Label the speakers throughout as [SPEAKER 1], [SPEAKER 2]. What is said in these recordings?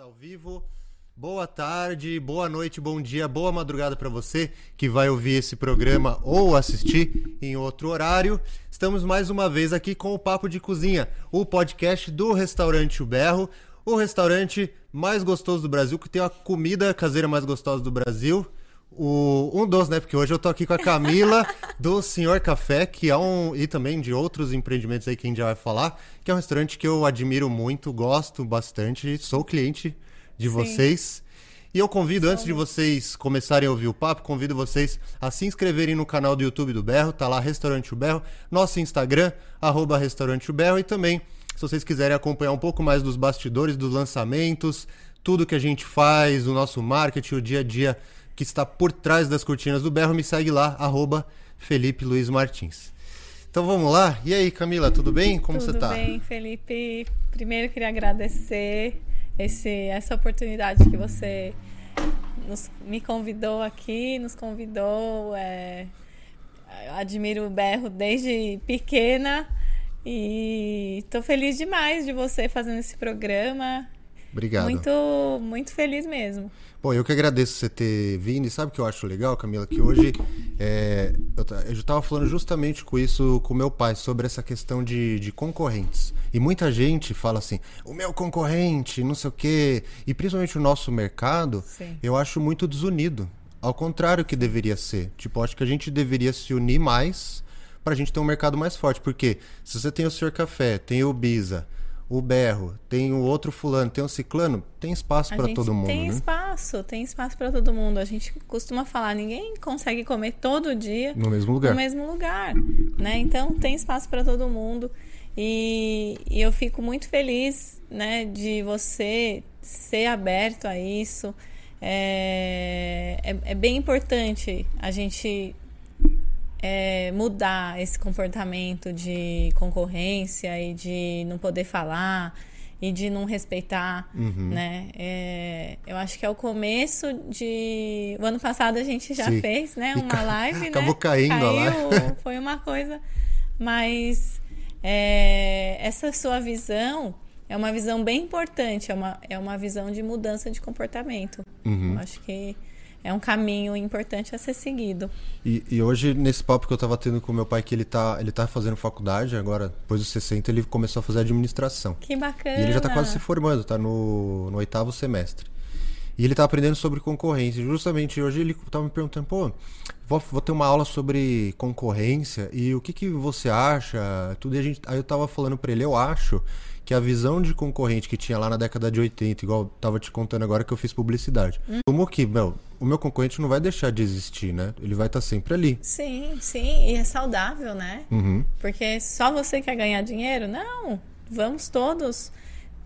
[SPEAKER 1] ao vivo. Boa tarde, boa noite, bom dia, boa madrugada para você que vai ouvir esse programa ou assistir em outro horário. Estamos mais uma vez aqui com o Papo de Cozinha, o podcast do Restaurante O Berro, o restaurante mais gostoso do Brasil, que tem a comida caseira mais gostosa do Brasil. O, um dos, né? Porque hoje eu tô aqui com a Camila do Senhor Café, que é um. e também de outros empreendimentos aí que a gente já vai falar, que é um restaurante que eu admiro muito, gosto bastante, sou cliente de
[SPEAKER 2] Sim.
[SPEAKER 1] vocês. E eu convido, antes de vocês começarem a ouvir o papo, convido vocês a se inscreverem no canal do YouTube do Berro, tá lá Restaurante O Berro, nosso Instagram, arroba Restaurante O Berro, e também, se vocês quiserem acompanhar um pouco mais dos bastidores, dos lançamentos, tudo que a gente faz, o nosso marketing, o dia a dia que está por trás das cortinas do Berro, me segue lá, arroba Felipe Luiz Martins. Então vamos lá. E aí, Camila, tudo bem? Como
[SPEAKER 2] Tudo
[SPEAKER 1] você tá?
[SPEAKER 2] bem, Felipe. Primeiro queria agradecer esse, essa oportunidade que você nos- me convidou aqui, nos convidou. é, admiro o Berro desde pequena e estou feliz demais de você fazendo esse programa.
[SPEAKER 1] Obrigado.
[SPEAKER 2] Muito, muito feliz mesmo.
[SPEAKER 1] Bom, eu que agradeço você ter vindo. E sabe o que eu acho legal, Camila? Que hoje é, eu, ta- eu estava falando justamente com isso com meu pai, sobre essa questão de, de concorrentes. E muita gente fala assim, o meu concorrente, não sei o quê. E principalmente o nosso mercado,
[SPEAKER 2] Sim.
[SPEAKER 1] eu acho muito desunido. Ao contrário que deveria ser. Tipo, acho que a gente deveria se unir mais pra gente ter um mercado mais forte. Porque se você tem o Sr. Café, tem o Bisa, o Berro, tem o outro fulano, tem o ciclano, tem espaço
[SPEAKER 2] A
[SPEAKER 1] pra
[SPEAKER 2] gente
[SPEAKER 1] todo mundo,
[SPEAKER 2] tem
[SPEAKER 1] né?
[SPEAKER 2] espaço, tem espaço para todo mundo. A gente costuma falar, ninguém consegue comer todo dia
[SPEAKER 1] No mesmo lugar.
[SPEAKER 2] no mesmo lugar, né? Então tem espaço para todo mundo e, e eu fico muito feliz, né, de você ser aberto a isso. É, é, é bem importante a gente é, mudar esse comportamento de concorrência e de não poder falar e de não respeitar,
[SPEAKER 1] Uhum.
[SPEAKER 2] né? É, eu acho que é o começo de... O ano passado a gente já
[SPEAKER 1] Sim.
[SPEAKER 2] fez, né? Uma
[SPEAKER 1] ca-
[SPEAKER 2] live,
[SPEAKER 1] acabou
[SPEAKER 2] né?
[SPEAKER 1] caindo a
[SPEAKER 2] Caiu,
[SPEAKER 1] live.
[SPEAKER 2] Foi uma coisa... Mas é, essa sua visão é uma visão bem importante, é uma, é uma visão de mudança de comportamento.
[SPEAKER 1] Uhum.
[SPEAKER 2] Eu acho que é um caminho importante a ser seguido.
[SPEAKER 1] E, e hoje, nesse papo que eu tava tendo com meu pai, que ele tá, ele tá fazendo faculdade, agora, depois dos 60, ele começou a fazer administração.
[SPEAKER 2] Que bacana.
[SPEAKER 1] E ele já tá quase se formando, tá no, no oitavo semestre. E ele tá aprendendo sobre concorrência. Justamente hoje ele tava me perguntando, pô, vou, vou ter uma aula sobre concorrência e o que que você acha? Tudo e a gente, aí eu tava falando pra ele, eu acho que a visão de concorrente que tinha lá na década de 80, igual eu tava te contando agora que eu fiz publicidade. Como que, meu, o meu concorrente não vai deixar de existir, né? Ele vai estar sempre ali.
[SPEAKER 2] Sim, sim, e é saudável, né?
[SPEAKER 1] Uhum.
[SPEAKER 2] Porque só você quer ganhar dinheiro? Não, vamos todos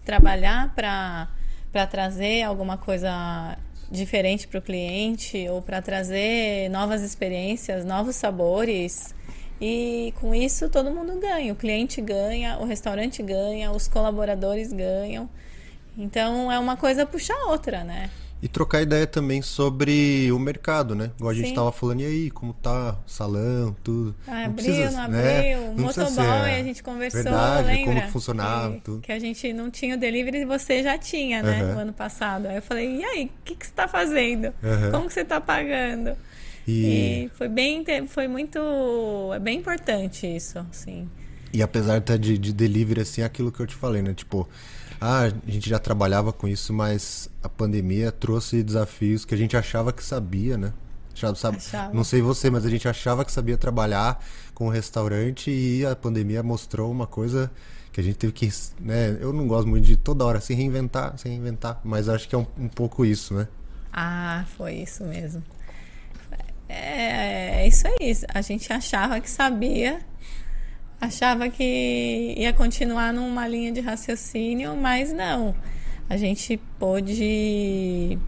[SPEAKER 2] trabalhar para para trazer alguma coisa diferente para o cliente ou para trazer novas experiências, novos sabores. E com isso todo mundo ganha. O cliente ganha, o restaurante ganha, os colaboradores ganham. Então é uma coisa puxa a outra, né?
[SPEAKER 1] E trocar ideia também sobre o mercado, né? Igual a gente
[SPEAKER 2] Sim.
[SPEAKER 1] tava falando, e aí, como tá o salão, tudo.
[SPEAKER 2] Ah,
[SPEAKER 1] Não
[SPEAKER 2] abriu,
[SPEAKER 1] precisa-
[SPEAKER 2] não
[SPEAKER 1] né?
[SPEAKER 2] abriu.
[SPEAKER 1] Não
[SPEAKER 2] Motoboy,
[SPEAKER 1] ser, é,
[SPEAKER 2] a gente conversou,
[SPEAKER 1] verdade,
[SPEAKER 2] lembra?
[SPEAKER 1] como funcionava,
[SPEAKER 2] que,
[SPEAKER 1] tudo.
[SPEAKER 2] que a gente não tinha o delivery e você já tinha, né?
[SPEAKER 1] Aham.
[SPEAKER 2] No ano passado. Aí eu falei, e aí, o que, que você tá fazendo?
[SPEAKER 1] Aham.
[SPEAKER 2] Como que você tá pagando?
[SPEAKER 1] E,
[SPEAKER 2] E foi bem, foi muito, é bem importante isso, assim.
[SPEAKER 1] e apesar até de, de delivery, assim, é aquilo que eu te falei, né? Tipo, ah, a gente já trabalhava com isso, mas a pandemia trouxe desafios que a gente achava que sabia, né? Já sabe,
[SPEAKER 2] Achava.
[SPEAKER 1] não sei você, mas a gente achava que sabia trabalhar com o restaurante e a pandemia mostrou uma coisa que a gente teve que, né? Eu não gosto muito de toda hora se reinventar, se reinventar, mas acho que é um, um pouco isso, né?
[SPEAKER 2] Ah, foi isso mesmo. É, é isso aí. A gente achava que sabia, achava que ia continuar numa linha de raciocínio, mas não. A gente pôde.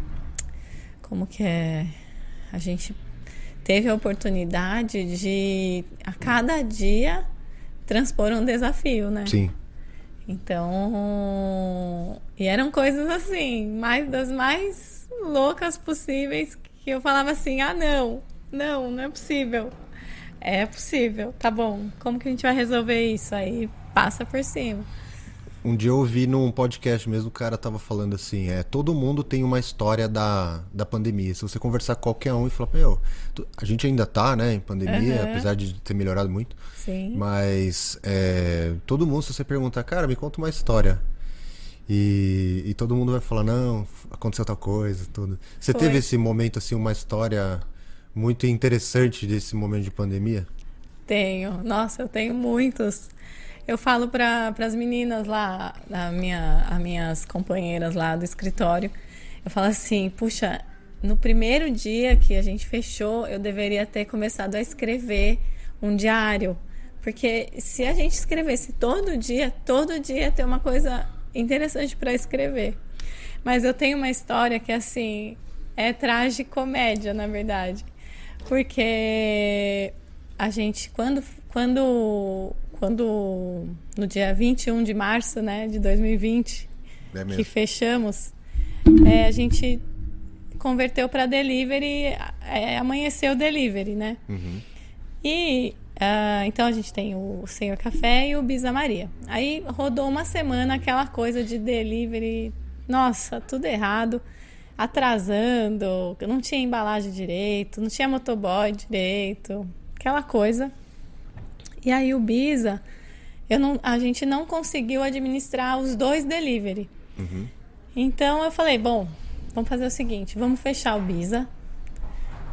[SPEAKER 2] Como que é? A gente teve a oportunidade de, a cada dia, transpor um desafio, né?
[SPEAKER 1] Sim.
[SPEAKER 2] Então, e eram coisas assim, mais das mais loucas possíveis que eu falava assim: "Ah, não. Não, não é possível". É possível. Tá bom. Como que a gente vai resolver isso aí? Passa por cima.
[SPEAKER 1] Um dia eu ouvi num podcast mesmo, o cara tava falando assim, é, todo mundo tem uma história da, da pandemia. Se você conversar com qualquer um e falar, meu, a gente ainda tá, né, em pandemia,
[SPEAKER 2] Aham.
[SPEAKER 1] apesar de ter melhorado muito.
[SPEAKER 2] Sim.
[SPEAKER 1] Mas é, todo mundo, se você perguntar, cara, me conta uma história. E, e todo mundo vai falar, não, aconteceu tal coisa, tudo. Você
[SPEAKER 2] Foi.
[SPEAKER 1] teve esse momento, assim, uma história muito interessante desse momento de pandemia?
[SPEAKER 2] Tenho. Nossa, eu tenho muitos. Eu falo para as meninas lá, a minha, as minhas companheiras lá do escritório, eu falo assim, puxa, no primeiro dia que a gente fechou, eu deveria ter começado a escrever um diário. Porque se a gente escrevesse todo dia, todo dia ia ter uma coisa interessante para escrever. Mas eu tenho uma história que, assim, é tragicomédia, na verdade. Porque a gente, quando, quando, quando no dia 21 de março né, de 2020,
[SPEAKER 1] É
[SPEAKER 2] que fechamos, é, a gente converteu para delivery, é, amanheceu delivery, né?
[SPEAKER 1] Uhum.
[SPEAKER 2] E ah, então a gente tem o Senhor Café e o Bisa Maria. Aí rodou uma semana aquela coisa de delivery, nossa, tudo errado, atrasando, não tinha embalagem direito, não tinha motoboy direito, aquela coisa. E aí o Bisa, eu não, a gente não conseguiu administrar os dois delivery. Então eu falei, bom, vamos fazer o seguinte, vamos fechar o Bisa,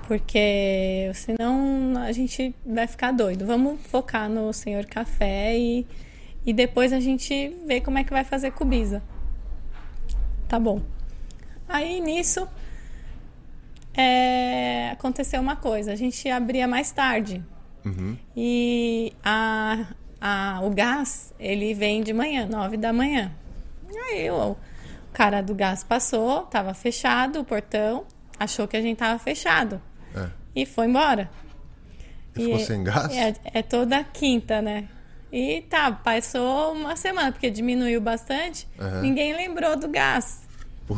[SPEAKER 2] porque senão a gente vai ficar doido. Vamos focar no Senhor Café e, e depois a gente vê como é que vai fazer com o Bisa. Tá bom. Aí nisso é, aconteceu uma coisa, a gente abria mais tarde.
[SPEAKER 1] Uhum.
[SPEAKER 2] E a, a, o gás, ele vem de manhã, nove da manhã. Aí o, cara do gás passou, tava fechado o portão, achou que a gente tava fechado
[SPEAKER 1] É.
[SPEAKER 2] e foi embora.
[SPEAKER 1] E ficou sem gás?
[SPEAKER 2] É, é toda quinta, né? E tá, passou uma semana, porque diminuiu bastante,
[SPEAKER 1] Aham.
[SPEAKER 2] ninguém lembrou do gás.
[SPEAKER 1] Pô,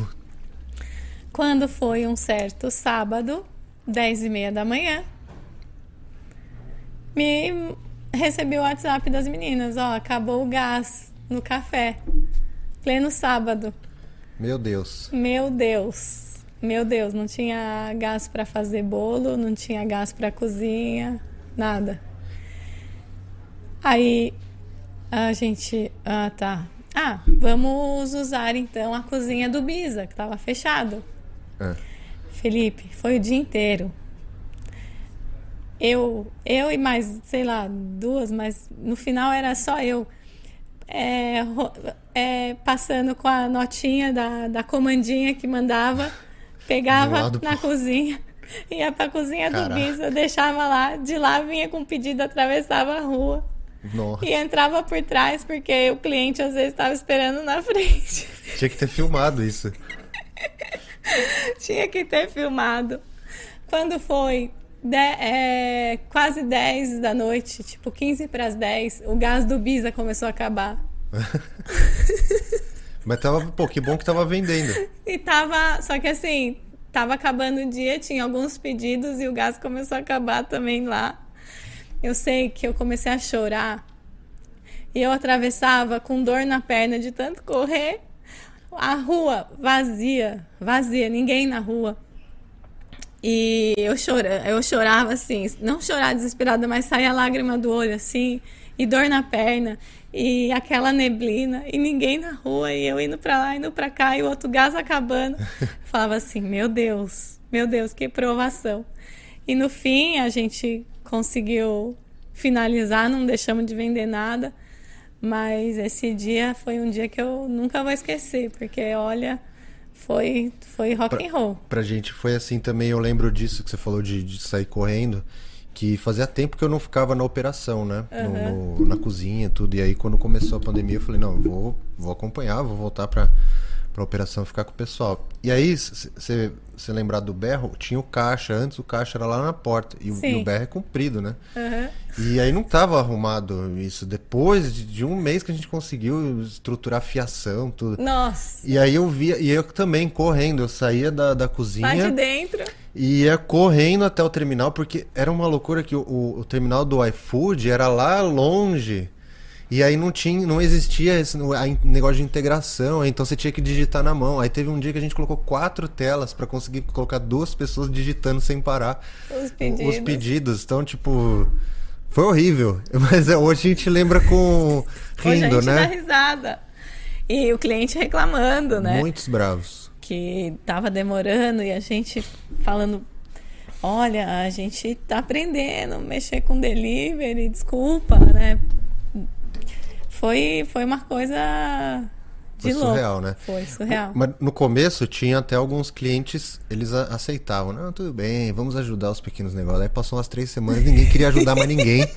[SPEAKER 2] Quando foi um certo sábado, 10 e meia da manhã, me recebi o WhatsApp das meninas, ó, acabou o gás no café. Pleno sábado.
[SPEAKER 1] Meu Deus.
[SPEAKER 2] Meu Deus. Meu Deus, não tinha gás para fazer bolo, não tinha gás para cozinha, nada. Aí a gente, ah, tá. Ah, vamos usar então a cozinha do Bisa, que tava fechado.
[SPEAKER 1] É.
[SPEAKER 2] Felipe, foi o dia inteiro. Eu, eu e mais, sei lá, duas, mas no final era só eu. É, é, passando com a notinha da, da comandinha que mandava, pegava na
[SPEAKER 1] pro-
[SPEAKER 2] cozinha, ia pra cozinha do
[SPEAKER 1] Caraca.
[SPEAKER 2] Bisa, deixava lá, de lá vinha com pedido, atravessava a rua
[SPEAKER 1] Nossa.
[SPEAKER 2] e entrava por trás, porque o cliente às vezes estava esperando na frente.
[SPEAKER 1] Tinha que ter filmado isso.
[SPEAKER 2] Tinha que ter filmado. Quando foi de- é, quase 10 da noite, tipo 15 para as 10, o gás do Bisa começou a acabar.
[SPEAKER 1] Mas tava, pô, que bom que tava vendendo.
[SPEAKER 2] E tava, só que assim, tava acabando o dia, tinha alguns pedidos e o gás começou a acabar também lá. Eu sei que eu comecei a chorar. E eu atravessava com dor na perna de tanto correr. A rua vazia, vazia, ninguém na rua. E eu, chora, eu chorava assim, não chorar desesperada, mas saía lágrima do olho assim, e dor na perna, e aquela neblina, e ninguém na rua, e eu indo pra lá, indo pra cá, e o outro gás acabando. Falava assim: meu Deus, meu Deus, que provação. E no fim a gente conseguiu finalizar, não deixamos de vender nada, mas esse dia foi um dia que eu nunca vou esquecer, porque olha, foi, foi rock and roll.
[SPEAKER 1] Pra gente foi assim também, eu lembro disso que você falou de, de sair correndo, que fazia tempo que eu não ficava na operação, né? No- no- na cozinha, tudo. E aí quando começou a pandemia, eu falei, não, vou, vou acompanhar, vou voltar pra, pra operação ficar com o pessoal. E aí, você lembrar do berro, tinha o caixa, antes o caixa era lá na porta. E, o- e o berro é comprido, né?
[SPEAKER 2] Aham.
[SPEAKER 1] E aí não tava arrumado isso. Depois de, de um mês que a gente conseguiu estruturar a fiação, tudo.
[SPEAKER 2] Nossa,
[SPEAKER 1] E aí eu via, e eu também correndo, eu saía da, da
[SPEAKER 2] lá de
[SPEAKER 1] cozinha
[SPEAKER 2] dentro.
[SPEAKER 1] e ia correndo até o terminal, porque era uma loucura que o, o- o terminal do iFood era lá longe. E aí não tinha, não existia esse negócio de integração, então você tinha que digitar na mão. Aí teve um dia que a gente colocou quatro telas pra conseguir colocar duas pessoas digitando sem parar
[SPEAKER 2] Os pedidos.
[SPEAKER 1] os pedidos. Então, tipo, foi horrível. Mas é, hoje a gente lembra com
[SPEAKER 2] Hoje a
[SPEAKER 1] rindo,
[SPEAKER 2] gente dá
[SPEAKER 1] né?
[SPEAKER 2] risada. E o cliente reclamando, né?
[SPEAKER 1] Muitos bravos.
[SPEAKER 2] que tava demorando e a gente falando, olha, a gente tá aprendendo a mexer com delivery, desculpa, né? Foi, foi uma coisa de
[SPEAKER 1] Foi
[SPEAKER 2] louco.
[SPEAKER 1] surreal, né?
[SPEAKER 2] Foi surreal.
[SPEAKER 1] Mas no começo tinha até alguns clientes, eles aceitavam. Não, tudo bem, vamos ajudar os pequenos negócios. Aí passou umas três semanas, ninguém queria ajudar mais ninguém.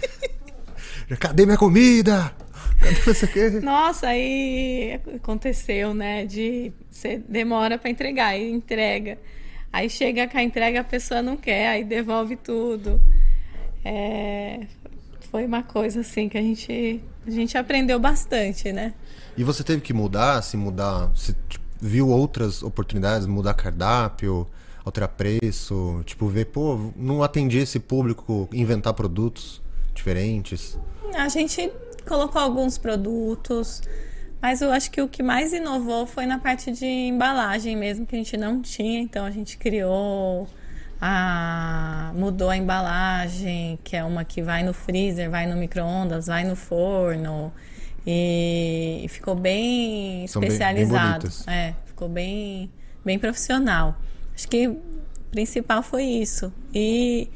[SPEAKER 1] Cadê minha comida? Cadê?
[SPEAKER 2] Nossa, aí aconteceu, né? De você demora para entregar, aí entrega. Aí chega com a entrega, a pessoa não quer, aí devolve tudo. É, foi uma coisa assim que a gente, a gente aprendeu bastante, né?
[SPEAKER 1] E você teve que mudar, se mudar, você tipo, viu outras oportunidades, mudar cardápio, alterar preço, tipo, ver, pô, não atendi esse público, inventar produtos diferentes.
[SPEAKER 2] A gente colocou alguns produtos, mas eu acho que o que mais inovou foi na parte de embalagem mesmo, que a gente não tinha, então a gente criou a mudou a embalagem, que é uma que vai no freezer, vai no micro-ondas, vai no forno. E ficou bem
[SPEAKER 1] São bem- bem
[SPEAKER 2] especializado.
[SPEAKER 1] bonitas.
[SPEAKER 2] é, ficou bem, bem profissional. Acho que o principal foi isso. E,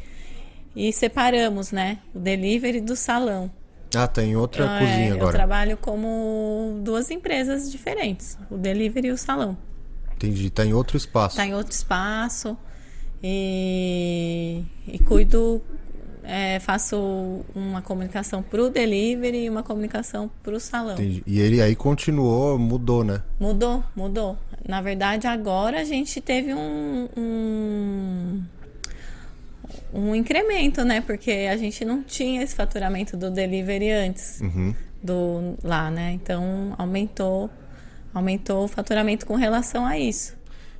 [SPEAKER 2] e separamos, né? O delivery do salão.
[SPEAKER 1] Ah, tá em outra
[SPEAKER 2] É,
[SPEAKER 1] cozinha
[SPEAKER 2] Eu
[SPEAKER 1] agora.
[SPEAKER 2] trabalho como duas empresas diferentes, o delivery e o salão.
[SPEAKER 1] Entendi, tá em outro espaço.
[SPEAKER 2] Está em outro espaço e, e cuido, é, faço uma comunicação para o delivery e uma comunicação para o salão.
[SPEAKER 1] Entendi. E ele aí continuou, mudou, né?
[SPEAKER 2] Mudou, mudou. Na verdade, agora a gente teve um, um, um incremento, né? Porque a gente não tinha esse faturamento do delivery antes
[SPEAKER 1] Uhum.
[SPEAKER 2] do lá, né? Então aumentou, aumentou o faturamento com relação a isso.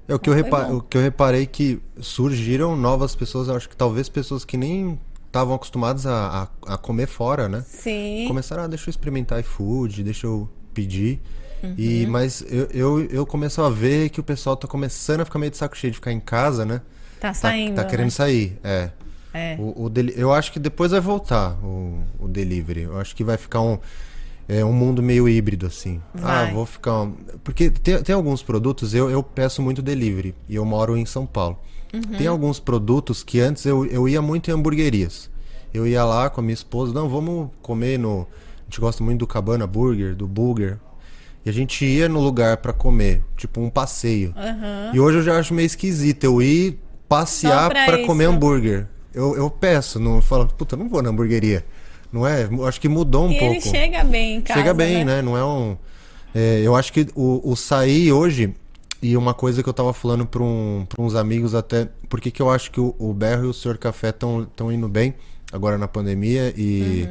[SPEAKER 1] É o que, eu
[SPEAKER 2] Foi
[SPEAKER 1] repa-
[SPEAKER 2] bom.
[SPEAKER 1] o que eu reparei que surgiram novas pessoas, acho que talvez pessoas que nem estavam acostumadas a, a, a comer fora, né?
[SPEAKER 2] Sim.
[SPEAKER 1] Começaram, ah, deixa eu experimentar iFood, deixa eu pedir.
[SPEAKER 2] Uhum.
[SPEAKER 1] E, mas eu, eu, eu começo a ver que o pessoal tá começando a ficar meio de saco cheio de ficar em casa, né?
[SPEAKER 2] Tá
[SPEAKER 1] Tá,
[SPEAKER 2] saindo.
[SPEAKER 1] tá
[SPEAKER 2] né?
[SPEAKER 1] querendo sair, é.
[SPEAKER 2] É.
[SPEAKER 1] O, o deli- eu acho que depois vai voltar o, o delivery. Eu acho que vai ficar um, é, um mundo meio híbrido, assim.
[SPEAKER 2] Vai.
[SPEAKER 1] Ah, vou ficar. Porque tem, tem alguns produtos, eu, eu peço muito delivery e eu moro em São Paulo.
[SPEAKER 2] Uhum.
[SPEAKER 1] Tem alguns produtos que antes eu, eu ia muito em hamburguerias. Eu ia lá com a minha esposa, não, vamos comer no. A gente gosta muito do Cabana Burger, do Burger. E a gente ia no lugar pra comer, tipo um passeio.
[SPEAKER 2] Aham.
[SPEAKER 1] E hoje eu já acho meio esquisito eu ir passear
[SPEAKER 2] pra
[SPEAKER 1] comer hambúrguer. Eu, eu peço, não eu falo, puta, não vou na hamburgueria. Não é? Eu Acho que mudou um
[SPEAKER 2] E
[SPEAKER 1] pouco.
[SPEAKER 2] ele chega bem em casa.
[SPEAKER 1] Chega bem, né? Não é um. é, eu acho que o, o sair hoje, e uma coisa que eu tava falando pra, um, pra uns amigos até, por que eu acho que o, o Berro e o Sr. Café estão indo bem agora na pandemia e.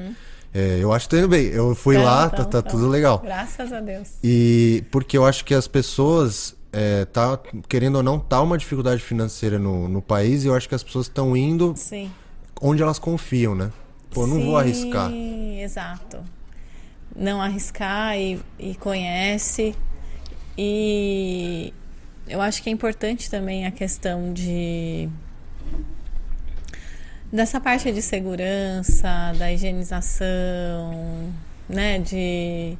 [SPEAKER 1] é, eu acho que tá indo bem. Eu fui lá, tá, tá tudo legal.
[SPEAKER 2] Graças a Deus.
[SPEAKER 1] E porque eu acho que as pessoas, é, tá, querendo ou não, tá uma dificuldade financeira no, no país e eu acho que as pessoas estão indo
[SPEAKER 2] Sim.
[SPEAKER 1] onde elas confiam, né? Pô, não vou arriscar.
[SPEAKER 2] Sim, exato. Não arriscar e, e conhece. E eu acho que é importante também a questão de dessa parte de segurança, da higienização, né, de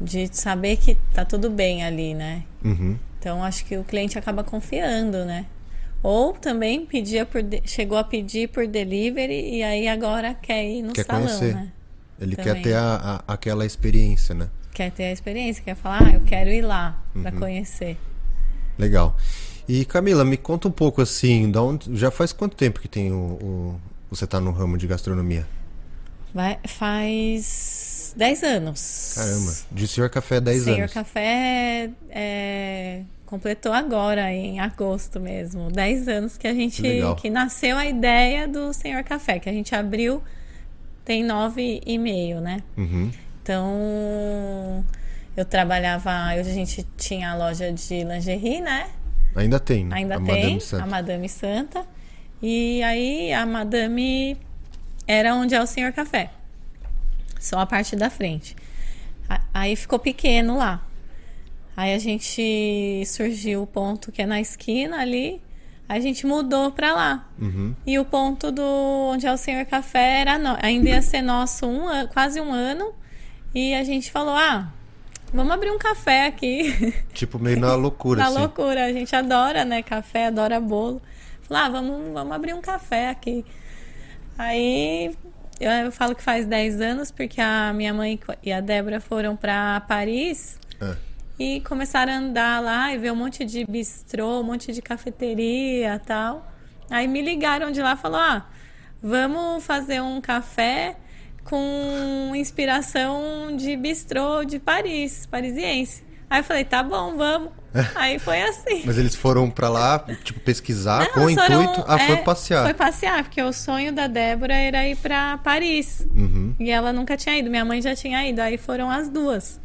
[SPEAKER 2] de saber que tá tudo bem ali, né?
[SPEAKER 1] Uhum.
[SPEAKER 2] Então acho que o cliente acaba confiando, né? Ou também pedia por chegou a pedir por delivery e aí agora quer ir no
[SPEAKER 1] Quer
[SPEAKER 2] salão,
[SPEAKER 1] conhecer.
[SPEAKER 2] né?
[SPEAKER 1] Ele
[SPEAKER 2] Também.
[SPEAKER 1] quer ter a, a- aquela experiência, né?
[SPEAKER 2] Quer ter a experiência, quer falar, ah, eu quero ir lá pra
[SPEAKER 1] Uhum.
[SPEAKER 2] conhecer.
[SPEAKER 1] Legal. E Camila, me conta um pouco assim, da onde, já faz quanto tempo que tem o, o- você tá no ramo de gastronomia?
[SPEAKER 2] Vai, faz 10 anos.
[SPEAKER 1] Caramba, de Senhor Café 10
[SPEAKER 2] Senhor
[SPEAKER 1] anos.
[SPEAKER 2] Café é, completou agora, em agosto mesmo. 10 anos que a gente.
[SPEAKER 1] Legal.
[SPEAKER 2] que nasceu a ideia do Senhor Café, que a gente abriu, tem nove e meio, né?
[SPEAKER 1] Uhum.
[SPEAKER 2] Então, eu trabalhava. Hoje a gente tinha a loja de lingerie, né?
[SPEAKER 1] Ainda tem, né?
[SPEAKER 2] Ainda
[SPEAKER 1] a
[SPEAKER 2] tem,
[SPEAKER 1] Madame Santa.
[SPEAKER 2] a Madame Santa. E aí a Madame era onde é o Senhor Café. Só a parte da frente. Aí ficou pequeno lá. Aí a gente surgiu o ponto que é na esquina ali. A gente mudou para lá.
[SPEAKER 1] Uhum.
[SPEAKER 2] E o ponto do onde é o Senhor Café era no... ainda ia ser nosso um an... quase um ano. E a gente falou: ah, vamos abrir um café aqui.
[SPEAKER 1] Tipo, meio na loucura,
[SPEAKER 2] na
[SPEAKER 1] assim.
[SPEAKER 2] loucura. A gente adora, né? Café, adora bolo. Falei, ah, vamos, vamos abrir um café aqui. Aí eu, eu falo que faz 10 anos, porque a minha mãe e a Débora foram para Paris.
[SPEAKER 1] É.
[SPEAKER 2] E começaram a andar lá e ver um monte de bistrô, um monte de cafeteria tal. Aí me ligaram de lá e falaram: ah, vamos fazer um café com inspiração de bistrô de Paris, parisiense. Aí eu falei: tá bom, vamos. Aí foi assim.
[SPEAKER 1] Mas eles foram pra lá, tipo, pesquisar
[SPEAKER 2] Não,
[SPEAKER 1] com o intuito. Ah,
[SPEAKER 2] é,
[SPEAKER 1] foi passear.
[SPEAKER 2] Foi passear, porque o sonho da Débora era ir pra Paris.
[SPEAKER 1] Uhum.
[SPEAKER 2] E ela nunca tinha ido, minha mãe já tinha ido, aí foram as duas.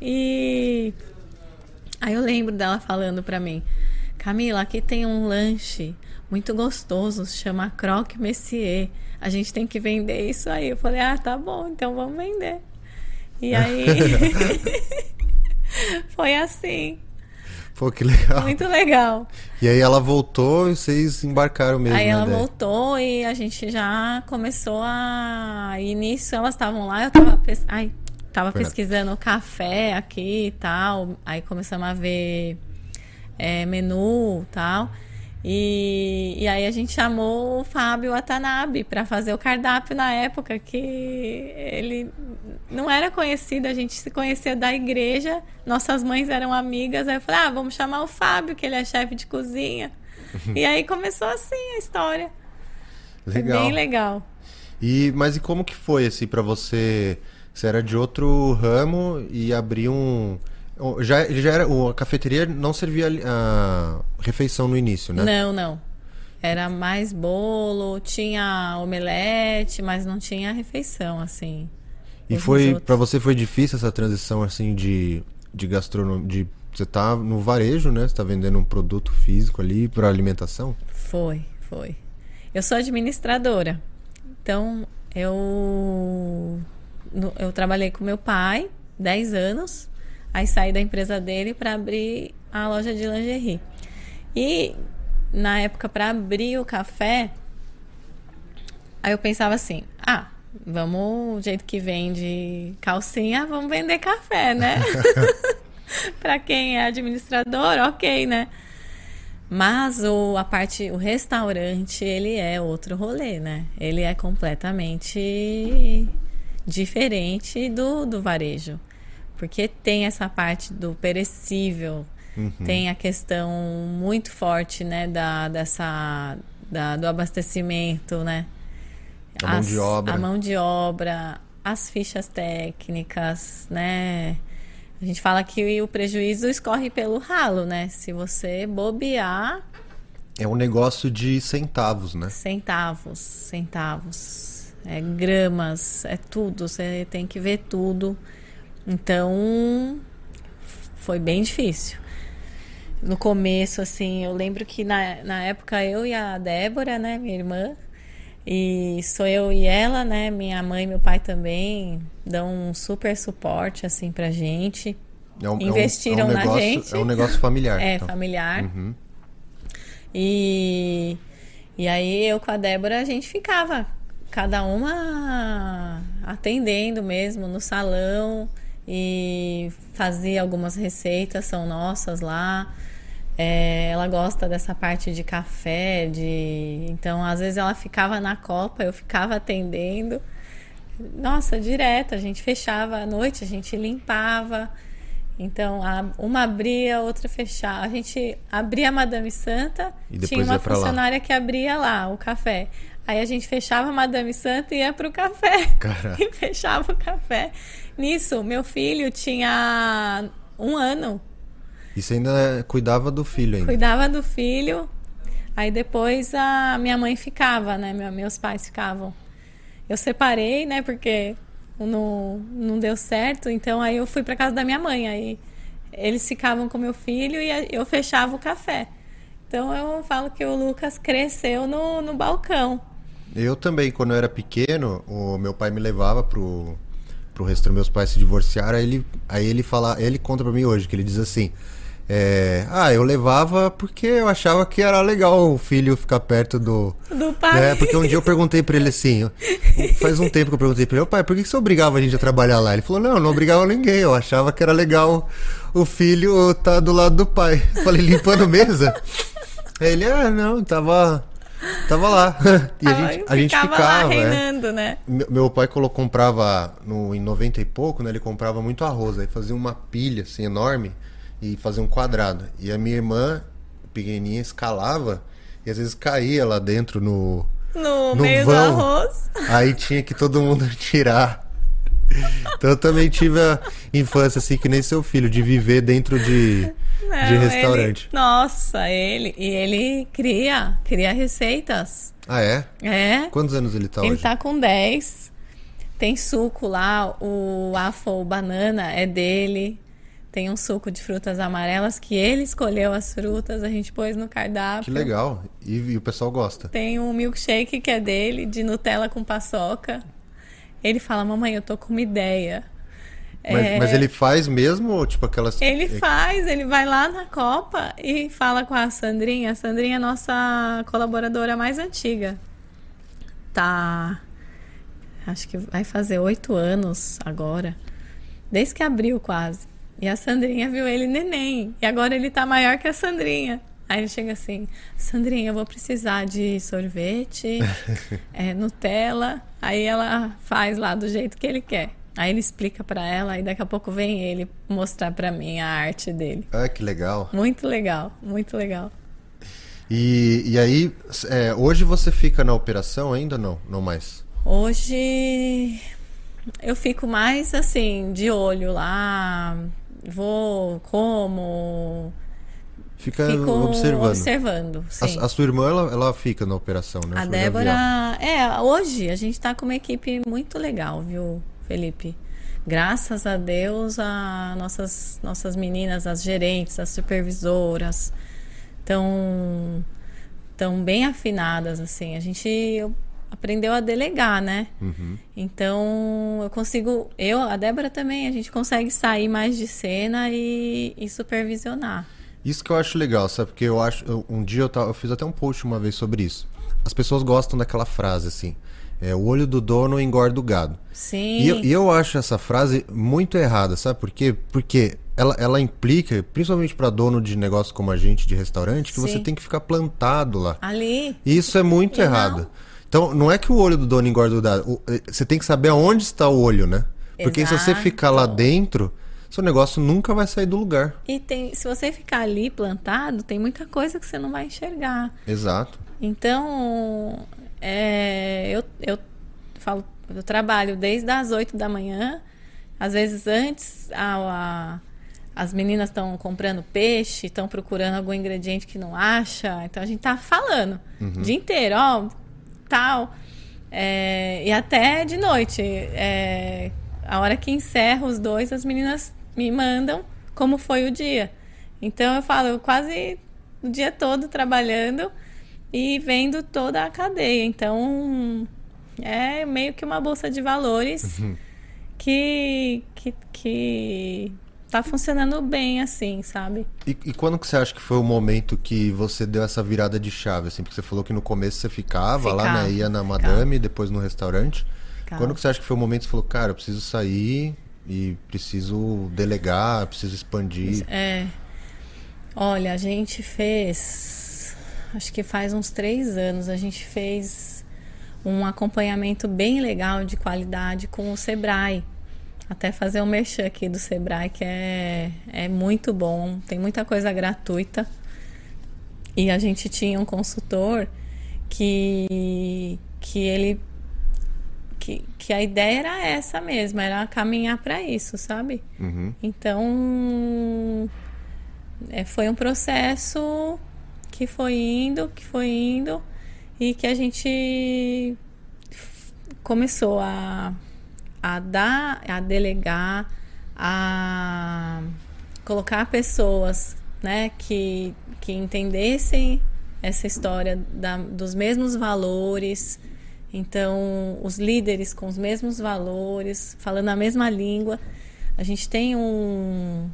[SPEAKER 2] E aí eu lembro dela falando pra mim: Camila, aqui tem um lanche muito gostoso, se chama Croque Messier. A gente tem que vender isso aí. Eu falei: Ah, tá bom, então vamos vender. E aí foi assim,
[SPEAKER 1] Pô, que legal.
[SPEAKER 2] muito legal.
[SPEAKER 1] E aí ela voltou e vocês embarcaram mesmo.
[SPEAKER 2] Aí
[SPEAKER 1] na
[SPEAKER 2] ela
[SPEAKER 1] ideia.
[SPEAKER 2] voltou e a gente já começou a. E nisso elas estavam lá, eu tava. Ai, tava
[SPEAKER 1] Foi nada.
[SPEAKER 2] pesquisando café aqui e tal. Aí começamos a ver é, menu e tal. E, e aí a gente chamou o Fábio Watanabe para fazer o cardápio na época que ele não era conhecido, a gente se conhecia da igreja, nossas mães eram amigas, aí eu falei, ah, vamos chamar o Fábio, que ele é chefe de cozinha. e aí começou assim a história. Foi
[SPEAKER 1] Legal.
[SPEAKER 2] bem legal.
[SPEAKER 1] E, mas e como que foi, assim, pra você... Você era de outro ramo e abriu um... Já, já era... A cafeteria não servia a refeição no início, né?
[SPEAKER 2] Não, não. Era mais bolo, tinha omelete, mas não tinha refeição, assim.
[SPEAKER 1] E foi... Pra você foi difícil essa transição, assim, de, de gastronomia... De, você tá no varejo, né? Você tá vendendo um produto físico ali pra alimentação?
[SPEAKER 2] Foi, foi. Eu sou administradora. Então, eu no- eu trabalhei com meu pai 10 anos, aí saí da empresa dele para abrir a loja de lingerie. E na época para abrir o café, aí eu pensava assim: "Ah, vamos, do jeito que vende calcinha, vamos vender café, né?" para quem é administrador, OK, né? Mas o, a parte, o restaurante, ele é outro rolê, né? Ele é completamente diferente do, do varejo. Porque tem essa parte do perecível, tem a questão muito forte, né, da, dessa, da, do abastecimento, né?
[SPEAKER 1] A mão de obra.
[SPEAKER 2] A mão de obra, as fichas técnicas, né? A gente fala que o prejuízo escorre pelo ralo, né? Se você bobear,
[SPEAKER 1] É um negócio de centavos, né?
[SPEAKER 2] centavos, centavos, é gramas, é tudo, você tem que ver tudo. Então, foi bem difícil. No começo, assim, eu lembro que na, na época eu e a Débora, né, minha irmã, e sou eu e ela, né, minha mãe e meu pai também dão um super suporte, assim, pra gente.
[SPEAKER 1] É um,
[SPEAKER 2] Investiram
[SPEAKER 1] é um
[SPEAKER 2] na
[SPEAKER 1] negócio,
[SPEAKER 2] gente.
[SPEAKER 1] É um negócio familiar.
[SPEAKER 2] É,
[SPEAKER 1] então.
[SPEAKER 2] familiar.
[SPEAKER 1] Uhum.
[SPEAKER 2] E, e aí eu com a Débora a gente ficava, cada uma atendendo mesmo no salão e fazia algumas receitas, são nossas lá. É, ela gosta dessa parte de café, de então às vezes ela ficava na copa, eu ficava atendendo. Nossa, direto, a gente fechava à noite, a gente limpava. Então, a- uma abria, outra fechava. A gente abria a Madame Santa,
[SPEAKER 1] E
[SPEAKER 2] tinha uma
[SPEAKER 1] ia pra lá.
[SPEAKER 2] funcionária que abria lá o café. Aí a gente fechava a Madame Santa e ia pro café.
[SPEAKER 1] Caraca.
[SPEAKER 2] E fechava o café. Nisso, meu filho tinha um ano.
[SPEAKER 1] E você ainda cuidava do filho ainda.
[SPEAKER 2] Cuidava do filho. Aí depois a minha mãe ficava, né? Meu- Meus pais ficavam. Eu separei, né? Porque não, não deu certo. Então aí eu fui para casa da minha mãe. Aí eles ficavam com meu filho e eu fechava o café. Então eu falo que o Lucas cresceu no, no balcão.
[SPEAKER 1] Eu também, quando eu era pequeno, o meu pai me levava pro, pro restaurante, meus pais se divorciaram, aí ele, aí ele fala, ele conta pra mim hoje, que ele diz assim. É, ah, eu levava porque eu achava que era legal o filho ficar perto do.
[SPEAKER 2] Do pai.
[SPEAKER 1] Né? Porque um dia eu perguntei pra ele assim. Faz um tempo que eu perguntei pra ele, pai, por que você obrigava a gente a trabalhar lá? Ele falou, não, eu não obrigava ninguém. Eu achava que era legal o filho tá do lado do pai. Eu falei, limpando mesa? Aí ele, ah, não, tava. Tava lá. E a gente, a gente
[SPEAKER 2] ficava,
[SPEAKER 1] ficava.
[SPEAKER 2] lá
[SPEAKER 1] é.
[SPEAKER 2] reinando, né?
[SPEAKER 1] Meu pai colo- comprava no, em 90 e pouco, né? Ele comprava muito arroz. Aí fazia uma pilha assim enorme e fazia um quadrado. E a minha irmã, pequenininha, escalava e às vezes caía lá dentro no.
[SPEAKER 2] No,
[SPEAKER 1] No
[SPEAKER 2] meio
[SPEAKER 1] vão.
[SPEAKER 2] do arroz.
[SPEAKER 1] Aí tinha que todo mundo tirar. Então eu também tive a infância assim que nem seu filho, de viver dentro de,
[SPEAKER 2] Não,
[SPEAKER 1] de restaurante.
[SPEAKER 2] ele- nossa, ele. E ele cria, cria receitas.
[SPEAKER 1] Ah, é?
[SPEAKER 2] É.
[SPEAKER 1] Quantos anos ele tá
[SPEAKER 2] ele
[SPEAKER 1] hoje?
[SPEAKER 2] tá com 10. Tem suco lá, o Afo Banana é dele. Tem um suco de frutas amarelas que ele escolheu as frutas, a gente pôs no cardápio.
[SPEAKER 1] Que legal. E, e o pessoal gosta.
[SPEAKER 2] Tem um milkshake que é dele, de Nutella com paçoca. Ele fala, mamãe, eu tô com uma ideia.
[SPEAKER 1] Mas,
[SPEAKER 2] É,
[SPEAKER 1] mas ele faz mesmo, ou tipo aquelas.
[SPEAKER 2] Ele faz, ele vai lá na Copa e fala com a Sandrinha. A Sandrinha é nossa colaboradora mais antiga. Tá. Acho que vai fazer oito anos agora. Desde que abriu quase. E a Sandrinha viu ele neném. E agora ele tá maior que a Sandrinha. Aí ele chega assim: Sandrinha, eu vou precisar de sorvete, é, Nutella. Aí ela faz lá do jeito que ele quer. Aí ele explica pra ela e daqui a pouco vem ele mostrar pra mim a arte dele.
[SPEAKER 1] Ah, que legal.
[SPEAKER 2] Muito legal, muito legal.
[SPEAKER 1] E, e aí, é, hoje você fica na operação ainda ou não? Não mais?
[SPEAKER 2] Hoje eu fico mais assim, de olho lá, vou, como,
[SPEAKER 1] Fica observando.
[SPEAKER 2] observando.
[SPEAKER 1] A, a sua irmã, ela, ela fica na operação, né?
[SPEAKER 2] A. Débora, é, hoje a gente tá com uma equipe muito legal, viu, Felipe? Graças a Deus, a nossas nossas meninas, as gerentes, as supervisoras, estão tão bem afinadas assim. A gente aprendeu a delegar, né?
[SPEAKER 1] Uhum.
[SPEAKER 2] Então eu consigo, eu, a Débora também, a gente consegue sair mais de cena e, e supervisionar.
[SPEAKER 1] Isso que eu acho legal, sabe? Porque eu acho. eu- um dia eu, tava, eu fiz até um post uma vez sobre isso. As pessoas gostam daquela frase assim. É, o olho do dono engorda o gado.
[SPEAKER 2] Sim.
[SPEAKER 1] E eu, e eu acho essa frase muito errada, sabe por quê? Porque ela, ela implica, principalmente para dono de negócio como a gente, de restaurante, que você
[SPEAKER 2] Sim.
[SPEAKER 1] tem que ficar plantado lá.
[SPEAKER 2] Ali,
[SPEAKER 1] E isso é muito
[SPEAKER 2] E
[SPEAKER 1] errado.
[SPEAKER 2] não.
[SPEAKER 1] Então, não é que o olho do dono engorda o gado. eh, Você tem que saber aonde está o olho, né? Porque se você
[SPEAKER 2] Exato.
[SPEAKER 1] ficar lá dentro, seu negócio nunca vai sair do lugar.
[SPEAKER 2] E tem, se você ficar ali plantado, tem muita coisa que você não vai enxergar.
[SPEAKER 1] Exato.
[SPEAKER 2] Então, é, eu, eu falo, eu trabalho desde as 8 da manhã, às vezes antes a, a- as meninas estão comprando peixe, estão procurando algum ingrediente que não acha, então a gente tá falando o dia inteiro, ó, tal. É, e até de noite. é, a hora que encerra os dois, as meninas me mandam como foi o dia. Então eu falo, eu quase o dia todo trabalhando e vendo toda a cadeia. Então é meio que uma bolsa de valores que, que, que tá funcionando bem, assim, sabe?
[SPEAKER 1] E, e quando que você acha que foi o momento que você deu essa virada de chave, assim? Porque você falou que no começo você ficava, lá,
[SPEAKER 2] Ficava,
[SPEAKER 1] né? Ia na Madame, depois no restaurante.
[SPEAKER 2] Ficava.
[SPEAKER 1] Quando que você acha que foi o momento que você falou, cara, eu preciso sair e preciso delegar, preciso expandir?
[SPEAKER 2] É. Olha, a gente fez. Acho que faz uns três anos, a gente fez um acompanhamento bem legal de qualidade com o Sebrae. Até fazer um merchan aqui do Sebrae, que é, é muito bom, tem muita coisa gratuita. E a gente tinha um consultor que, que ele. Que, que a ideia era essa mesmo, era caminhar para isso, sabe?
[SPEAKER 1] Uhum.
[SPEAKER 2] Então, é, foi um processo que foi indo, que foi indo, e que a gente começou a, a dar, a delegar, a colocar pessoas né, que, que entendessem essa história da- dos mesmos valores Então, os líderes com os mesmos valores, falando a mesma língua. A gente tem um,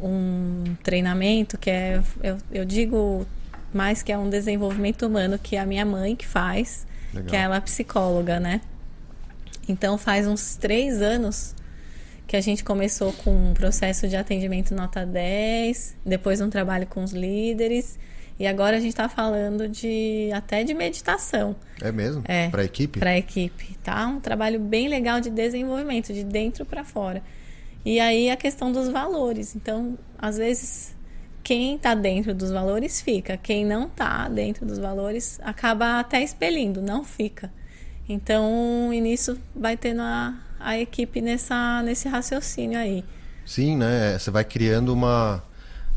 [SPEAKER 2] um treinamento que é, eu, eu digo mais que é um desenvolvimento humano que a minha mãe que faz, Legal. que é ela é psicóloga, né? Então faz uns três anos que a gente começou com um processo de atendimento nota 10, depois um trabalho com os líderes e agora a gente está falando de até de meditação.
[SPEAKER 1] É mesmo?
[SPEAKER 2] É.
[SPEAKER 1] Para a equipe?
[SPEAKER 2] Para a equipe, tá? Um trabalho bem legal de desenvolvimento, de dentro para fora. E aí a questão dos valores. Então, às vezes, quem está dentro dos valores fica, quem não está dentro dos valores acaba até expelindo, não fica. Então, e nisso vai tendo a, a equipe nessa, nesse raciocínio aí.
[SPEAKER 1] Sim, né? Você vai criando uma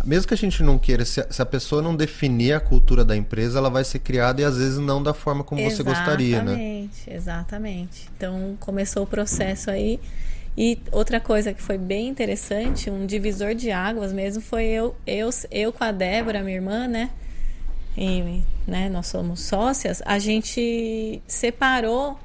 [SPEAKER 1] mesmo que a gente não queira, se a, pessoa não definir a cultura da empresa, ela vai ser criada e às vezes não da forma como exatamente, você gostaria, né?
[SPEAKER 2] Exatamente, exatamente. Então começou o processo aí. E outra coisa que foi bem interessante, um divisor de águas mesmo, foi eu, eu, eu com a Débora, minha irmã, né? E, né, nós somos sócias, a gente separou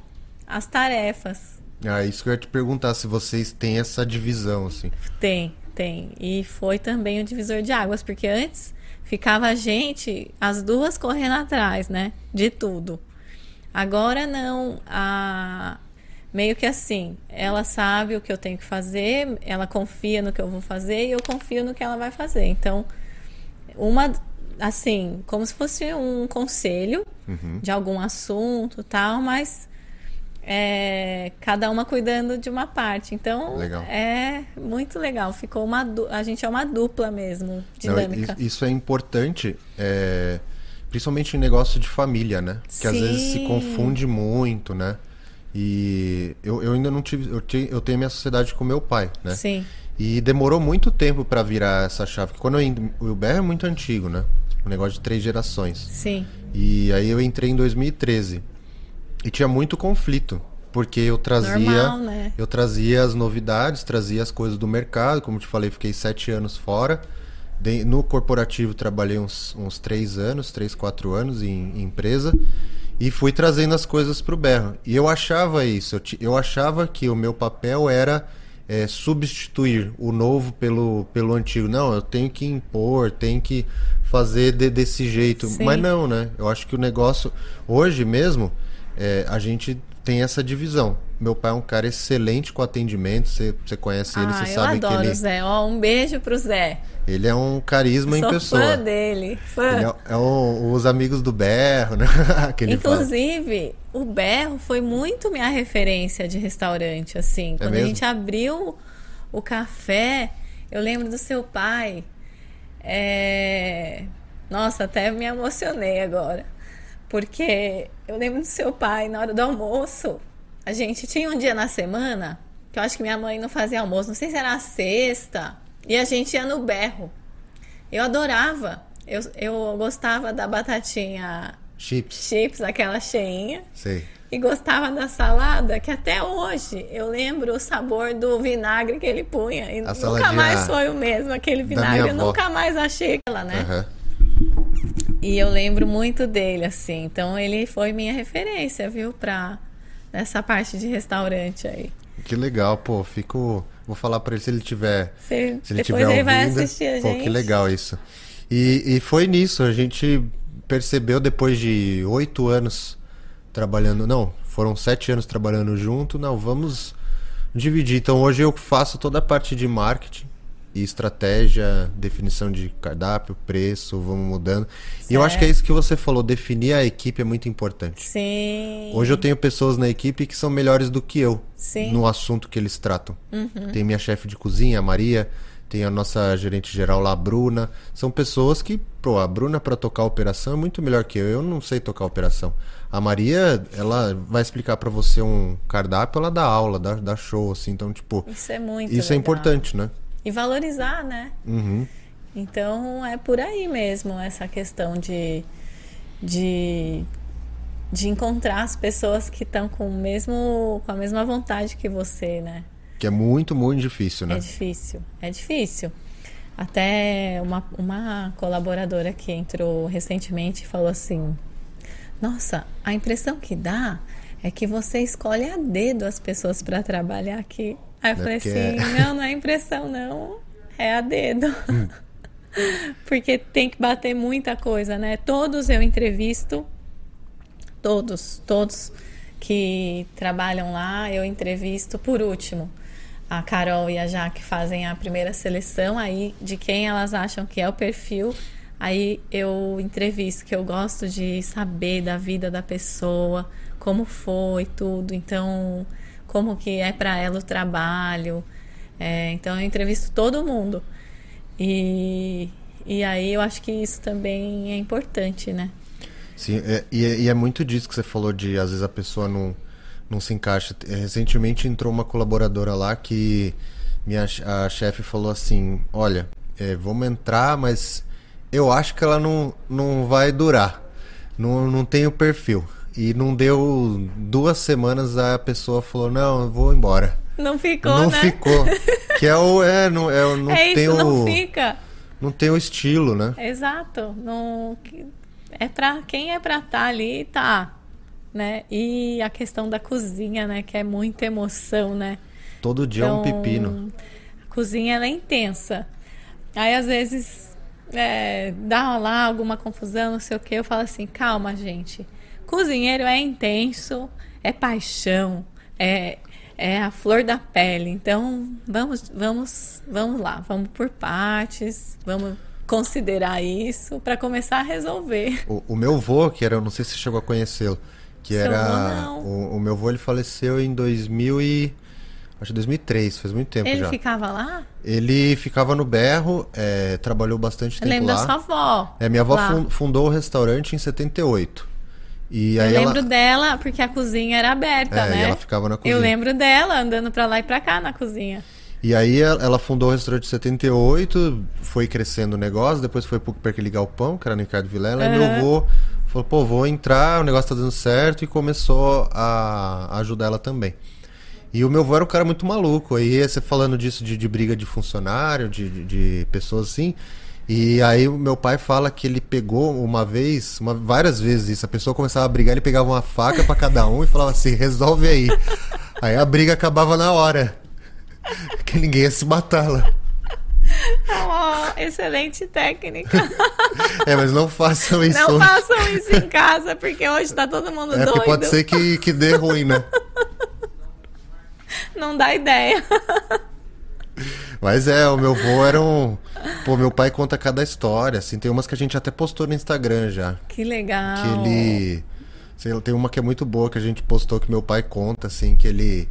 [SPEAKER 2] as tarefas.
[SPEAKER 1] Ah, isso que eu ia te perguntar, se vocês têm essa divisão, assim.
[SPEAKER 2] Tem, tem. E foi também o divisor de águas, porque antes ficava a gente, as duas correndo atrás, né? De tudo. Agora não. A... Meio que assim, ela sabe o que eu tenho que fazer, ela confia no que eu vou fazer e eu confio no que ela vai fazer. Então, uma, assim, como se fosse um conselho uhum. de algum assunto tal, mas é, cada uma cuidando de uma parte. Então legal. é muito legal. Ficou uma a gente é uma dupla mesmo, dinâmica.
[SPEAKER 1] Não, isso é importante, é, principalmente em negócio de família, né? Que às vezes se confunde muito, né? E eu, eu ainda não tive. Eu, te, eu tenho minha sociedade com meu pai, né?
[SPEAKER 2] Sim.
[SPEAKER 1] E demorou muito tempo para virar essa chave. Quando eu, o Uber é muito antigo, né? Um negócio de três gerações.
[SPEAKER 2] Sim.
[SPEAKER 1] E aí eu entrei em 2013. E tinha muito conflito, porque eu trazia,
[SPEAKER 2] Normal, né?
[SPEAKER 1] eu trazia as novidades, trazia as coisas do mercado. Como te falei, fiquei sete anos fora. De, no corporativo trabalhei uns, uns três anos, três, quatro anos em, em empresa e fui trazendo as coisas para o berro. E eu achava isso, eu, eu, achava que o meu papel era é, substituir o novo pelo, pelo antigo. Não, eu tenho que impor, tenho que fazer de, desse jeito. Sim. Mas não, né? Eu acho que o negócio, hoje mesmo, é, a gente tem essa divisão. Meu pai é um cara excelente com atendimento, você, você conhece ele,
[SPEAKER 2] ah,
[SPEAKER 1] você sabe
[SPEAKER 2] que ele...
[SPEAKER 1] eu adoro
[SPEAKER 2] o Zé. Ó, um beijo pro Zé.
[SPEAKER 1] Ele é um carisma
[SPEAKER 2] eu
[SPEAKER 1] em pessoa.
[SPEAKER 2] fã dele, fã.
[SPEAKER 1] É, é o, os amigos do Berro, né?
[SPEAKER 2] Inclusive, fala. o Berro foi muito minha referência de restaurante, assim. É Quando é a gente abriu o café, eu lembro do seu pai. É... Nossa, até me emocionei agora. Porque eu lembro do seu pai, na hora do almoço, a gente tinha um dia na semana que eu acho que minha mãe não fazia almoço, não sei se era a sexta, e a gente ia no berro. Eu adorava. Eu, eu gostava da batatinha
[SPEAKER 1] chips,
[SPEAKER 2] chips aquela cheinha.
[SPEAKER 1] Sei.
[SPEAKER 2] E gostava da salada, que até hoje eu lembro o sabor do vinagre que ele punha. E a nunca mais foi o mesmo, aquele vinagre. Eu nunca mais achei aquela, né? Uhum. E eu lembro muito dele, assim. Então ele foi minha referência, viu, pra nessa parte de restaurante aí.
[SPEAKER 1] Que legal, pô. Fico. Vou falar para ele se ele tiver.
[SPEAKER 2] Se,
[SPEAKER 1] se ele
[SPEAKER 2] tiver ele ouvindo. vai assistir a
[SPEAKER 1] pô, que legal isso. E, e foi nisso, a gente percebeu depois de oito anos trabalhando. Não, foram sete anos trabalhando junto. Não, vamos dividir. Então hoje eu faço toda a parte de marketing e estratégia, definição de cardápio, preço, vamos mudando. Certo. E eu acho que é isso que você falou, definir a equipe é muito importante.
[SPEAKER 2] Sim.
[SPEAKER 1] Hoje eu tenho pessoas na equipe que são melhores do que eu
[SPEAKER 2] Sim.
[SPEAKER 1] no assunto que eles tratam.
[SPEAKER 2] Uhum.
[SPEAKER 1] Tem minha chefe de cozinha, a Maria, tem a nossa gerente geral lá, a Bruna. São pessoas que, pô, a Bruna para tocar a operação é muito melhor que eu. Eu não sei tocar a operação. A Maria, ela vai explicar para você um cardápio, ela dá aula, dá, dá show, assim. Então, tipo.
[SPEAKER 2] Isso é muito
[SPEAKER 1] Isso é
[SPEAKER 2] legal.
[SPEAKER 1] é importante, né?
[SPEAKER 2] E valorizar, né?
[SPEAKER 1] Uhum.
[SPEAKER 2] Então é por aí mesmo essa questão de, de, de encontrar as pessoas que estão com, mesmo, com a mesma vontade que você, né?
[SPEAKER 1] Que é muito, muito difícil, né?
[SPEAKER 2] É difícil, é difícil. Até uma, uma colaboradora que entrou recentemente falou assim: Nossa, a impressão que dá é que você escolhe a dedo as pessoas para trabalhar aqui. Aí eu
[SPEAKER 1] É
[SPEAKER 2] falei
[SPEAKER 1] porque
[SPEAKER 2] assim:
[SPEAKER 1] é-
[SPEAKER 2] não, não é impressão, não. É a dedo. Porque tem que bater muita coisa, né? Todos eu entrevisto, todos, todos que trabalham lá, eu entrevisto por último. A Carol e a Jaque fazem a primeira seleção aí de quem elas acham que é o perfil. Aí eu entrevisto, que eu gosto de saber da vida da pessoa, como foi tudo. Então, como que é para ela o trabalho. É, então eu entrevisto todo mundo. E, e aí eu acho que isso também é importante, né?
[SPEAKER 1] Sim, é- e, é, e é muito disso que você falou de às vezes a pessoa não, não se encaixa. É, Recentemente entrou uma colaboradora lá que minha, a chefe falou assim: Olha, é, vamos entrar, mas eu acho que ela não, não vai durar. Não, não tem o perfil. E não deu duas semanas, a pessoa falou: Não, eu vou embora.
[SPEAKER 2] Não ficou,
[SPEAKER 1] não
[SPEAKER 2] né?
[SPEAKER 1] ficou. Que é o. É, não, é, não
[SPEAKER 2] é
[SPEAKER 1] tem
[SPEAKER 2] isso,
[SPEAKER 1] o.
[SPEAKER 2] não fica.
[SPEAKER 1] Não tem o estilo, né?
[SPEAKER 2] Exato. Não, é pra quem é pra estar ali, tá. Né? E a questão da cozinha, né? Que é muita emoção, né?
[SPEAKER 1] Todo dia é um
[SPEAKER 2] Então,
[SPEAKER 1] pepino.
[SPEAKER 2] A cozinha ela é intensa. Aí às vezes é, dá lá alguma confusão, não sei o que. Eu falo assim, calma, gente. Cozinheiro é intenso, é paixão, é, é a flor da pele. Então vamos, vamos, vamos lá, vamos por partes, vamos considerar isso para começar a resolver.
[SPEAKER 1] O, o meu vô, que era, eu não sei se você chegou a conhecê-lo, que
[SPEAKER 2] Seu
[SPEAKER 1] era. O, o meu vô ele faleceu em 2000 e. Acho que 2003, faz muito tempo
[SPEAKER 2] Ele
[SPEAKER 1] já.
[SPEAKER 2] ficava lá?
[SPEAKER 1] Ele ficava no berro, é, trabalhou bastante tempo lá.
[SPEAKER 2] da sua avó.
[SPEAKER 1] É, minha avó
[SPEAKER 2] lá.
[SPEAKER 1] fun- fundou o restaurante em 78. E
[SPEAKER 2] Eu
[SPEAKER 1] aí
[SPEAKER 2] lembro
[SPEAKER 1] ela,
[SPEAKER 2] dela, porque a cozinha era aberta,
[SPEAKER 1] É,
[SPEAKER 2] né?
[SPEAKER 1] ela ficava na cozinha.
[SPEAKER 2] Eu lembro dela andando pra lá e pra cá na cozinha.
[SPEAKER 1] E aí ela fundou o restaurante em 78, foi crescendo o negócio, depois foi pro aquele galpão, que era no Ricardo Vilela, e meu avô falou, pô, vou entrar, o negócio tá dando certo, e começou a a ajudar ela também. E o meu avô era um cara muito maluco, aí você falando disso de, de briga de funcionário, de, de, de pessoas assim, e aí o meu pai fala que ele pegou uma vez, uma, várias vezes isso, a pessoa começava a brigar, ele pegava uma faca pra cada um e falava assim, resolve aí. Aí a briga acabava na hora. Que ninguém ia se matar lá.
[SPEAKER 2] Oh, excelente técnica.
[SPEAKER 1] É, mas não façam isso.
[SPEAKER 2] Não façam isso em casa, porque hoje tá todo mundo
[SPEAKER 1] é
[SPEAKER 2] doido.
[SPEAKER 1] pode ser que, que dê ruim, né?
[SPEAKER 2] Não dá ideia.
[SPEAKER 1] Mas é, o meu vô era um. Pô, meu pai conta cada história, assim. Tem umas que a gente até postou no Instagram já.
[SPEAKER 2] Que legal.
[SPEAKER 1] Que ele. Sei lá, tem uma que é muito boa que a gente postou que meu pai conta, assim, que ele.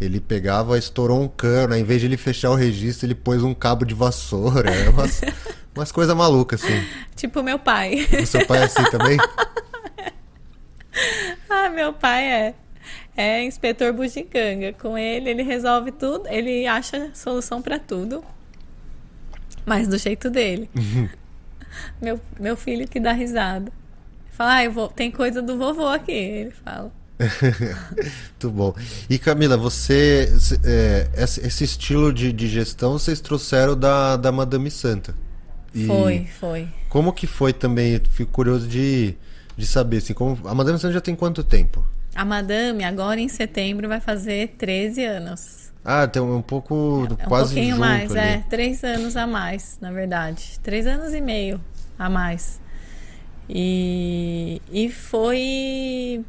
[SPEAKER 1] Ele pegava, estourou um cano, em vez de ele fechar o registro, ele pôs um cabo de vassoura. Umas, umas coisas malucas, assim.
[SPEAKER 2] Tipo meu pai.
[SPEAKER 1] O seu pai é assim também?
[SPEAKER 2] ah, meu pai é. É inspetor bugiganga. Com ele, ele resolve tudo. Ele acha solução pra tudo. Mas do jeito dele. meu, meu filho que dá risada. Fala, ah, eu vou, tem coisa do vovô aqui. Ele fala.
[SPEAKER 1] Muito bom. E Camila, você. é, esse esse estilo de, de gestão vocês trouxeram da, da Madame Santa. E
[SPEAKER 2] Foi, foi.
[SPEAKER 1] Como que foi também? Fico curioso de, de saber, assim, como. A Madame Santa já tem quanto tempo?
[SPEAKER 2] A madame, agora em setembro, vai fazer 13 anos.
[SPEAKER 1] Ah, tem um pouco.
[SPEAKER 2] É um
[SPEAKER 1] quase
[SPEAKER 2] pouquinho
[SPEAKER 1] junto
[SPEAKER 2] mais,
[SPEAKER 1] ali.
[SPEAKER 2] é. Três anos a mais, na verdade. Três anos e meio a mais. E, e foi.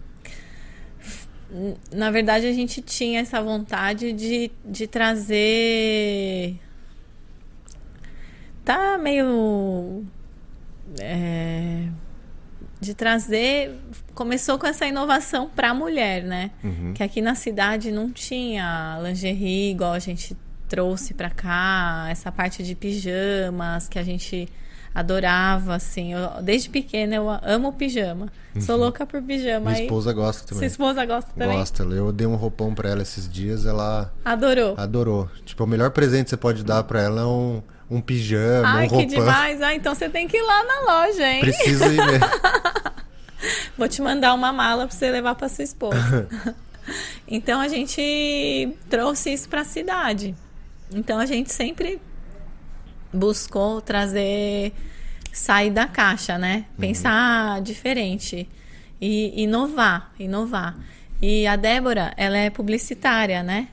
[SPEAKER 2] Na verdade, a gente tinha essa vontade de, de trazer. Tá meio. é, de trazer. Começou com essa inovação para a mulher, né?
[SPEAKER 1] Uhum.
[SPEAKER 2] Que aqui na cidade não tinha lingerie igual a gente trouxe para cá, essa parte de pijamas que a gente adorava, assim. Eu- desde pequena eu amo pijama. Sou louca por pijama.
[SPEAKER 1] Uhum. Minha esposa gosta
[SPEAKER 2] Sua
[SPEAKER 1] também.
[SPEAKER 2] esposa gosta também?
[SPEAKER 1] Gosta. Eu dei um roupão pra ela esses dias, ela
[SPEAKER 2] Adorou.
[SPEAKER 1] adorou. Tipo, o melhor presente que você pode dar pra ela é um, um pijama,
[SPEAKER 2] Ai,
[SPEAKER 1] um
[SPEAKER 2] que
[SPEAKER 1] roupão.
[SPEAKER 2] demais. Ah, então você tem que ir lá na loja, hein?
[SPEAKER 1] Preciso ir mesmo.
[SPEAKER 2] Vou te mandar uma mala para você levar para sua esposa. então a gente trouxe isso para a cidade. Então a gente sempre buscou trazer sair da caixa, né? Pensar diferente e inovar, inovar. E a Débora, ela é publicitária, né?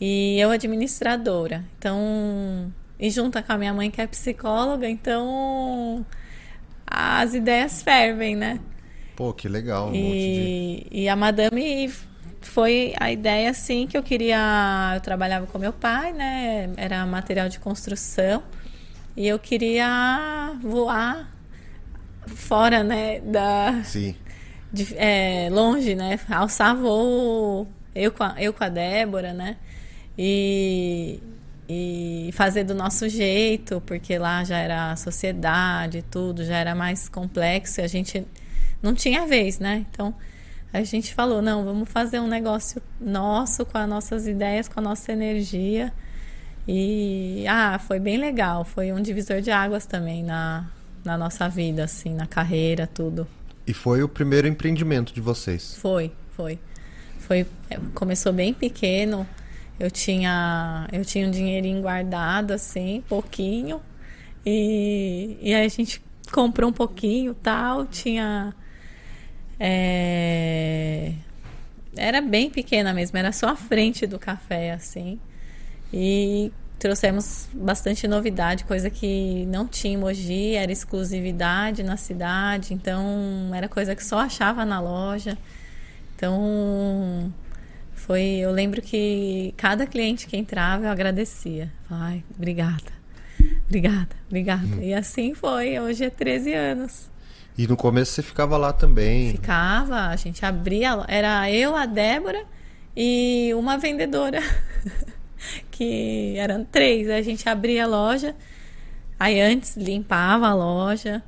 [SPEAKER 2] E eu administradora. Então, e junta com a minha mãe que é psicóloga, então as ideias fervem, né?
[SPEAKER 1] Pô, que legal. Um
[SPEAKER 2] e, de... e a madame foi a ideia assim que eu queria. Eu trabalhava com meu pai, né? Era material de construção. E eu queria voar fora, né? Da,
[SPEAKER 1] Sim.
[SPEAKER 2] De, é, longe, né? Alçar voo. Eu com, a, eu com a Débora, né? E, e fazer do nosso jeito, porque lá já era sociedade, tudo, já era mais complexo e a gente não tinha vez, né? Então a gente falou: não, vamos fazer um negócio nosso, com as nossas ideias, com a nossa energia. E ah, foi bem legal. Foi um divisor de águas também na, na nossa vida, assim, na carreira, tudo.
[SPEAKER 1] E foi o primeiro empreendimento de vocês?
[SPEAKER 2] Foi, foi. Foi, é, começou bem pequeno. Eu tinha, eu tinha um dinheirinho guardado, assim, pouquinho. E, e aí a gente comprou um pouquinho tal. Tinha. É, era bem pequena mesmo, era só a frente do café, assim. E trouxemos bastante novidade, coisa que não tinha em Mogi, era exclusividade na cidade, então era coisa que só achava na loja. Então foi, eu lembro que cada cliente que entrava eu agradecia. Ai, obrigada. Obrigada, obrigada. Hum. E assim foi, hoje é 13 anos.
[SPEAKER 1] E no começo você ficava lá também?
[SPEAKER 2] Ficava, a gente abria, era eu, a Débora e uma vendedora. que eram três. A gente abria a loja, aí antes limpava a loja,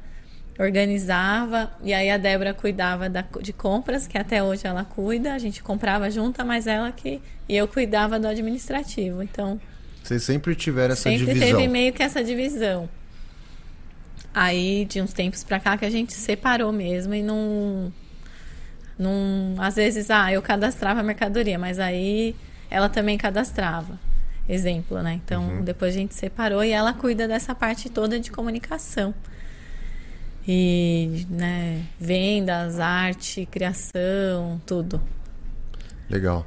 [SPEAKER 2] organizava, e aí a Débora cuidava da, de compras, que até hoje ela cuida, a gente comprava junto, mas ela que. E eu cuidava do administrativo. Então.
[SPEAKER 1] Vocês sempre tiveram essa
[SPEAKER 2] sempre
[SPEAKER 1] divisão?
[SPEAKER 2] Sempre teve meio que essa divisão. Aí, de uns tempos pra cá, que a gente separou mesmo e não. não às vezes, ah, eu cadastrava a mercadoria, mas aí ela também cadastrava. Exemplo, né? Então, uhum. depois a gente separou e ela cuida dessa parte toda de comunicação. E, né, vendas, arte, criação, tudo.
[SPEAKER 1] Legal.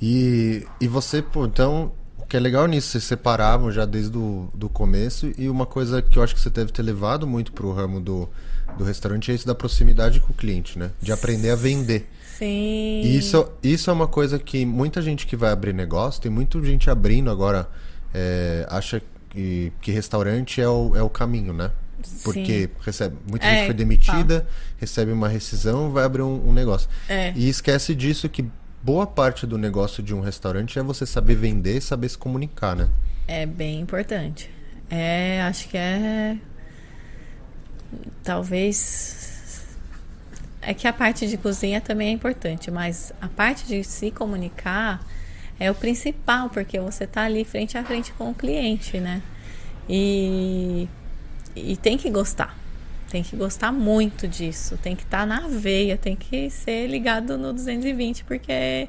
[SPEAKER 1] E, e você, pô, então, o que é legal nisso, vocês separavam já desde o do começo e uma coisa que eu acho que você deve ter levado muito pro ramo do, do restaurante é isso da proximidade com o cliente, né? De aprender a vender.
[SPEAKER 2] Sim.
[SPEAKER 1] Isso, isso é uma coisa que muita gente que vai abrir negócio, tem muita gente abrindo agora, é, acha que, que restaurante é o, é o caminho, né? Porque Sim. recebe, muita é, gente foi demitida, tá. recebe uma rescisão, vai abrir um, um negócio.
[SPEAKER 2] É.
[SPEAKER 1] E esquece disso que boa parte do negócio de um restaurante é você saber vender, saber se comunicar, né?
[SPEAKER 2] É bem importante. É, acho que é talvez é que a parte de cozinha também é importante, mas a parte de se comunicar é o principal, porque você está ali frente a frente com o cliente, né? E, e tem que gostar. Tem que gostar muito disso. Tem que estar tá na veia, tem que ser ligado no 220, porque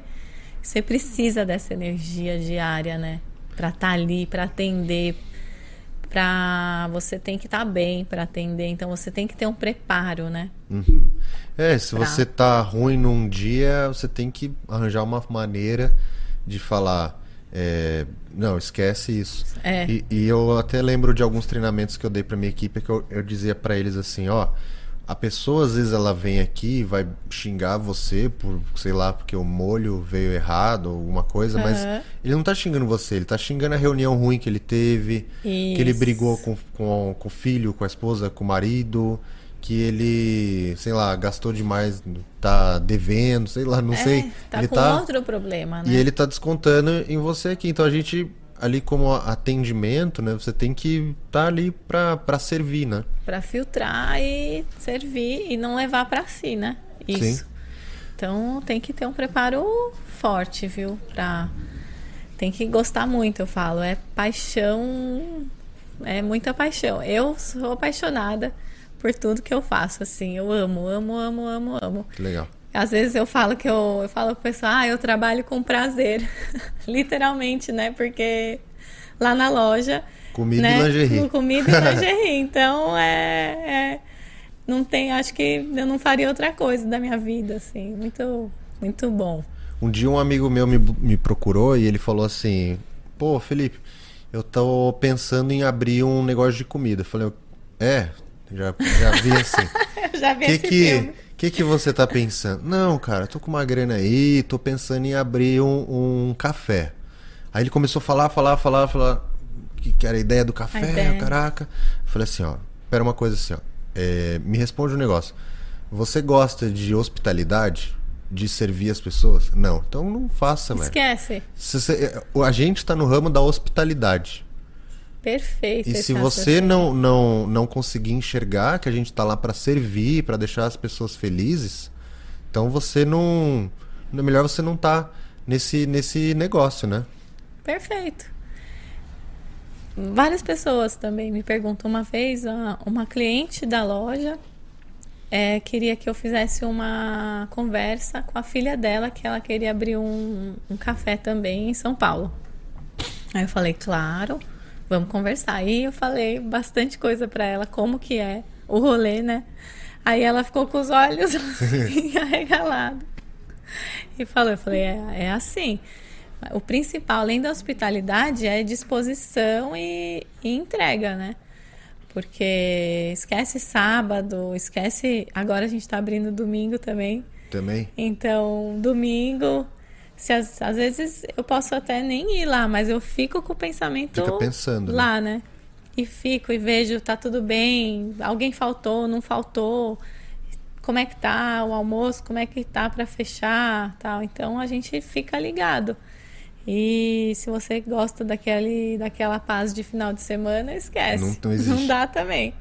[SPEAKER 2] você precisa dessa energia diária, né? Para estar tá ali, para atender, para você tem que estar tá bem para atender, então você tem que ter um preparo, né?
[SPEAKER 1] Uhum. É, se pra... você tá ruim num dia, você tem que arranjar uma maneira de falar, é, não, esquece isso.
[SPEAKER 2] É.
[SPEAKER 1] E, e, eu até lembro de alguns treinamentos que eu dei para minha equipe que eu, eu dizia para eles assim, ó, a pessoa às vezes ela vem aqui e vai xingar você por, sei lá, porque o molho veio errado ou alguma coisa, uhum. mas ele não tá xingando você, ele tá xingando a reunião ruim que ele teve, Isso. que ele brigou com, com, com o filho, com a esposa, com o marido, que ele, sei lá, gastou demais, tá devendo, sei lá, não é, sei.
[SPEAKER 2] Tá
[SPEAKER 1] ele
[SPEAKER 2] com tá, outro problema, né?
[SPEAKER 1] E ele tá descontando em você aqui. Então a gente ali como atendimento, né? Você tem que estar tá ali para servir, né?
[SPEAKER 2] Para filtrar e servir e não levar para si, né? Isso. Sim. Então tem que ter um preparo forte, viu? Pra... Tem que gostar muito, eu falo. É paixão, é muita paixão. Eu sou apaixonada por tudo que eu faço, assim. Eu amo, amo, amo, amo, amo.
[SPEAKER 1] Que legal.
[SPEAKER 2] Às vezes eu falo que eu, eu falo pro pessoal, ah, eu trabalho com prazer. Literalmente, né? Porque lá na loja.
[SPEAKER 1] Comida
[SPEAKER 2] né?
[SPEAKER 1] e lingerie.
[SPEAKER 2] Comida e lingerie. então é, é. Não tem. Acho que eu não faria outra coisa da minha vida, assim. Muito, muito bom.
[SPEAKER 1] Um dia um amigo meu me, me procurou e ele falou assim: Pô, Felipe, eu tô pensando em abrir um negócio de comida. Eu falei, é, já, já vi assim.
[SPEAKER 2] já vi
[SPEAKER 1] que que, que que você tá pensando? Não, cara, tô com uma grana aí, tô pensando em abrir um, um café. Aí ele começou a falar, falar, falar, falar que, que era a ideia do café,
[SPEAKER 2] ideia.
[SPEAKER 1] caraca. Eu falei assim, ó, pera uma coisa assim, ó. é, me responde um negócio. Você gosta de hospitalidade? De servir as pessoas? Não. Então não faça, velho.
[SPEAKER 2] Esquece.
[SPEAKER 1] Se você- a gente tá no ramo da hospitalidade.
[SPEAKER 2] Perfeito.
[SPEAKER 1] E se você
[SPEAKER 2] raciocínio.
[SPEAKER 1] não, não, não conseguir enxergar que a gente tá lá pra servir, pra deixar as pessoas felizes, então você não. É melhor você não tá nesse, nesse negócio, né?
[SPEAKER 2] Perfeito. Várias pessoas também me perguntam. Uma vez, a- uma cliente da loja é, queria que eu fizesse uma conversa com a filha dela, que ela queria abrir um, um café também em São Paulo. Aí eu falei, claro, vamos conversar. Aí eu falei bastante coisa pra ela, como que é o rolê, né? Aí ela ficou com os olhos assim, arregalados. E falou, eu falei, é, é assim. O principal, além da hospitalidade, é disposição e, e entrega, né? Porque esquece sábado, esquece. Agora a gente tá abrindo domingo também.
[SPEAKER 1] Também.
[SPEAKER 2] Então, domingo, se às, às vezes eu posso até nem ir lá, mas eu fico com o pensamento
[SPEAKER 1] Fica pensando, né?
[SPEAKER 2] lá, né? E fico e vejo, tá tudo bem, alguém faltou, não faltou, como é que tá o almoço, como é que tá para fechar, tal. Então a gente fica ligado. E se você gosta daquele, daquela paz de final de semana, esquece.
[SPEAKER 1] Não- não existe.
[SPEAKER 2] dá também.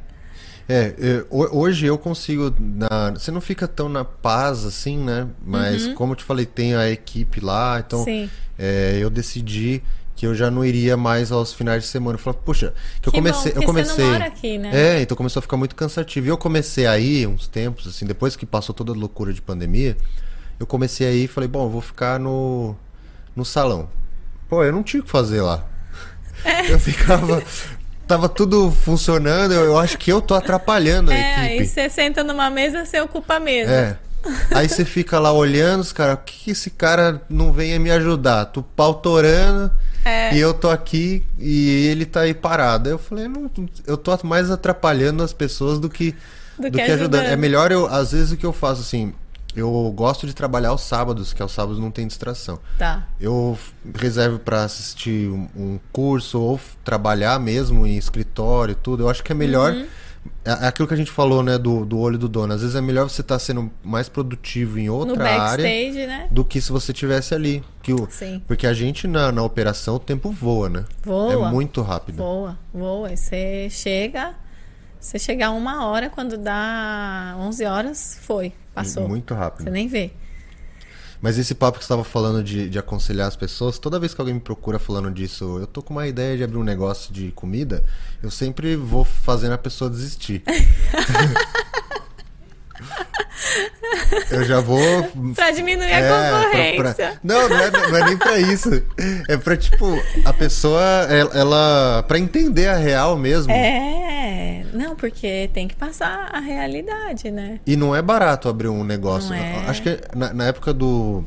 [SPEAKER 1] É, é, ho- hoje eu consigo. na- você não fica tão na paz assim, né? Mas como eu te falei, tem a equipe lá, então
[SPEAKER 2] Uhum.
[SPEAKER 1] É, eu decidi que eu já não iria mais aos finais de semana. Eu falei, puxa, que eu
[SPEAKER 2] Que bom,
[SPEAKER 1] comecei. eu
[SPEAKER 2] porque você não
[SPEAKER 1] comecei.
[SPEAKER 2] mora aqui, né?
[SPEAKER 1] É, então começou a ficar muito cansativo. E eu comecei aí uns tempos, assim, depois que passou toda a loucura de pandemia, eu comecei aí e falei, bom, eu vou ficar no, no salão. Pô, eu não tinha o que fazer lá. Eu ficava. Tava tudo funcionando, eu, eu acho que eu tô atrapalhando a
[SPEAKER 2] É, aí
[SPEAKER 1] equipe.
[SPEAKER 2] você senta numa mesa, você ocupa a mesa.
[SPEAKER 1] É. Aí você fica lá olhando, os caras, o que, que esse cara não vem me ajudar? Tu pau torando
[SPEAKER 2] É.
[SPEAKER 1] e eu tô aqui e ele tá aí parado. Aí eu falei, não, eu tô mais atrapalhando as pessoas do que,
[SPEAKER 2] Do
[SPEAKER 1] do
[SPEAKER 2] que
[SPEAKER 1] que, ajudando.
[SPEAKER 2] ajudando.
[SPEAKER 1] É melhor eu, às vezes, o que eu faço assim, eu gosto de trabalhar aos sábados, que aos sábados não tem distração.
[SPEAKER 2] Tá.
[SPEAKER 1] Eu reservo pra assistir um, um curso ou trabalhar mesmo em escritório e tudo. Eu acho que é melhor.
[SPEAKER 2] Uhum.
[SPEAKER 1] É é aquilo que a gente falou, né, do, do olho do dono. Às vezes é melhor você estar sendo mais produtivo em outra área
[SPEAKER 2] né?
[SPEAKER 1] do que se você tivesse ali. Que o,
[SPEAKER 2] Sim.
[SPEAKER 1] porque a gente na, na operação o tempo voa, né?
[SPEAKER 2] Voa.
[SPEAKER 1] É muito rápido.
[SPEAKER 2] Voa, voa. E você chega. Você chegar uma hora, quando dá 11 horas, foi. Passou.
[SPEAKER 1] Muito rápido.
[SPEAKER 2] Você nem vê.
[SPEAKER 1] Mas esse papo que você estava falando de, de aconselhar as pessoas, toda vez que alguém me procura falando disso, eu tô com uma ideia de abrir um negócio de comida, eu sempre vou fazendo a pessoa desistir. eu já vou.
[SPEAKER 2] Pra diminuir a
[SPEAKER 1] É, pra-
[SPEAKER 2] concorrência.
[SPEAKER 1] pra- Não, não é, não é nem pra isso. É pra, tipo, a pessoa, ela, ela. pra entender a real mesmo.
[SPEAKER 2] É, não, porque tem que passar a realidade, né?
[SPEAKER 1] E não é barato abrir um negócio.
[SPEAKER 2] É.
[SPEAKER 1] Acho que na, na época do,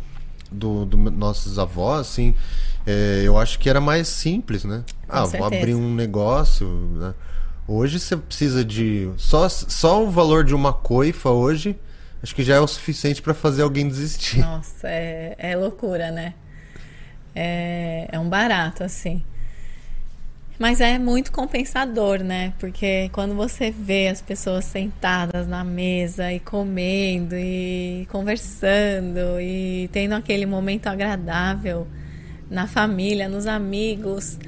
[SPEAKER 1] do, do nossos avós, assim, é, eu acho que era mais simples, né? ah, vou
[SPEAKER 2] certeza.
[SPEAKER 1] abrir um negócio, né? Hoje você precisa de. Só, só o valor de uma coifa hoje, acho que já é o suficiente pra fazer alguém desistir.
[SPEAKER 2] Nossa, é, é loucura, né? É, é um barato, assim. Mas é muito compensador, né? Porque quando você vê as pessoas sentadas na mesa e comendo e conversando e tendo aquele momento agradável na família, nos amigos,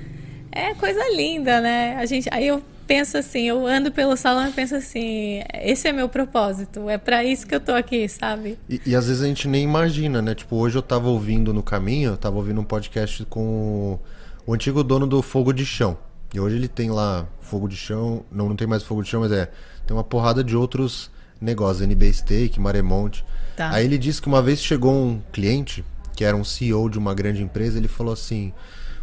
[SPEAKER 2] é coisa linda, né? A gente, aí eu penso assim, eu ando pelo salão e penso assim, esse é meu propósito, é pra isso que eu tô aqui, sabe?
[SPEAKER 1] E, e às vezes a gente nem imagina, né? Tipo, hoje eu tava ouvindo no caminho, eu tava ouvindo um podcast com o, o antigo dono do Fogo de Chão. E hoje ele tem lá Fogo de Chão, não, não tem mais Fogo de Chão, mas é, tem uma porrada de outros negócios, NB Steak, Maremonte.
[SPEAKER 2] Tá.
[SPEAKER 1] Aí ele disse que uma vez chegou um cliente, que era um CEO de uma grande empresa, ele falou assim: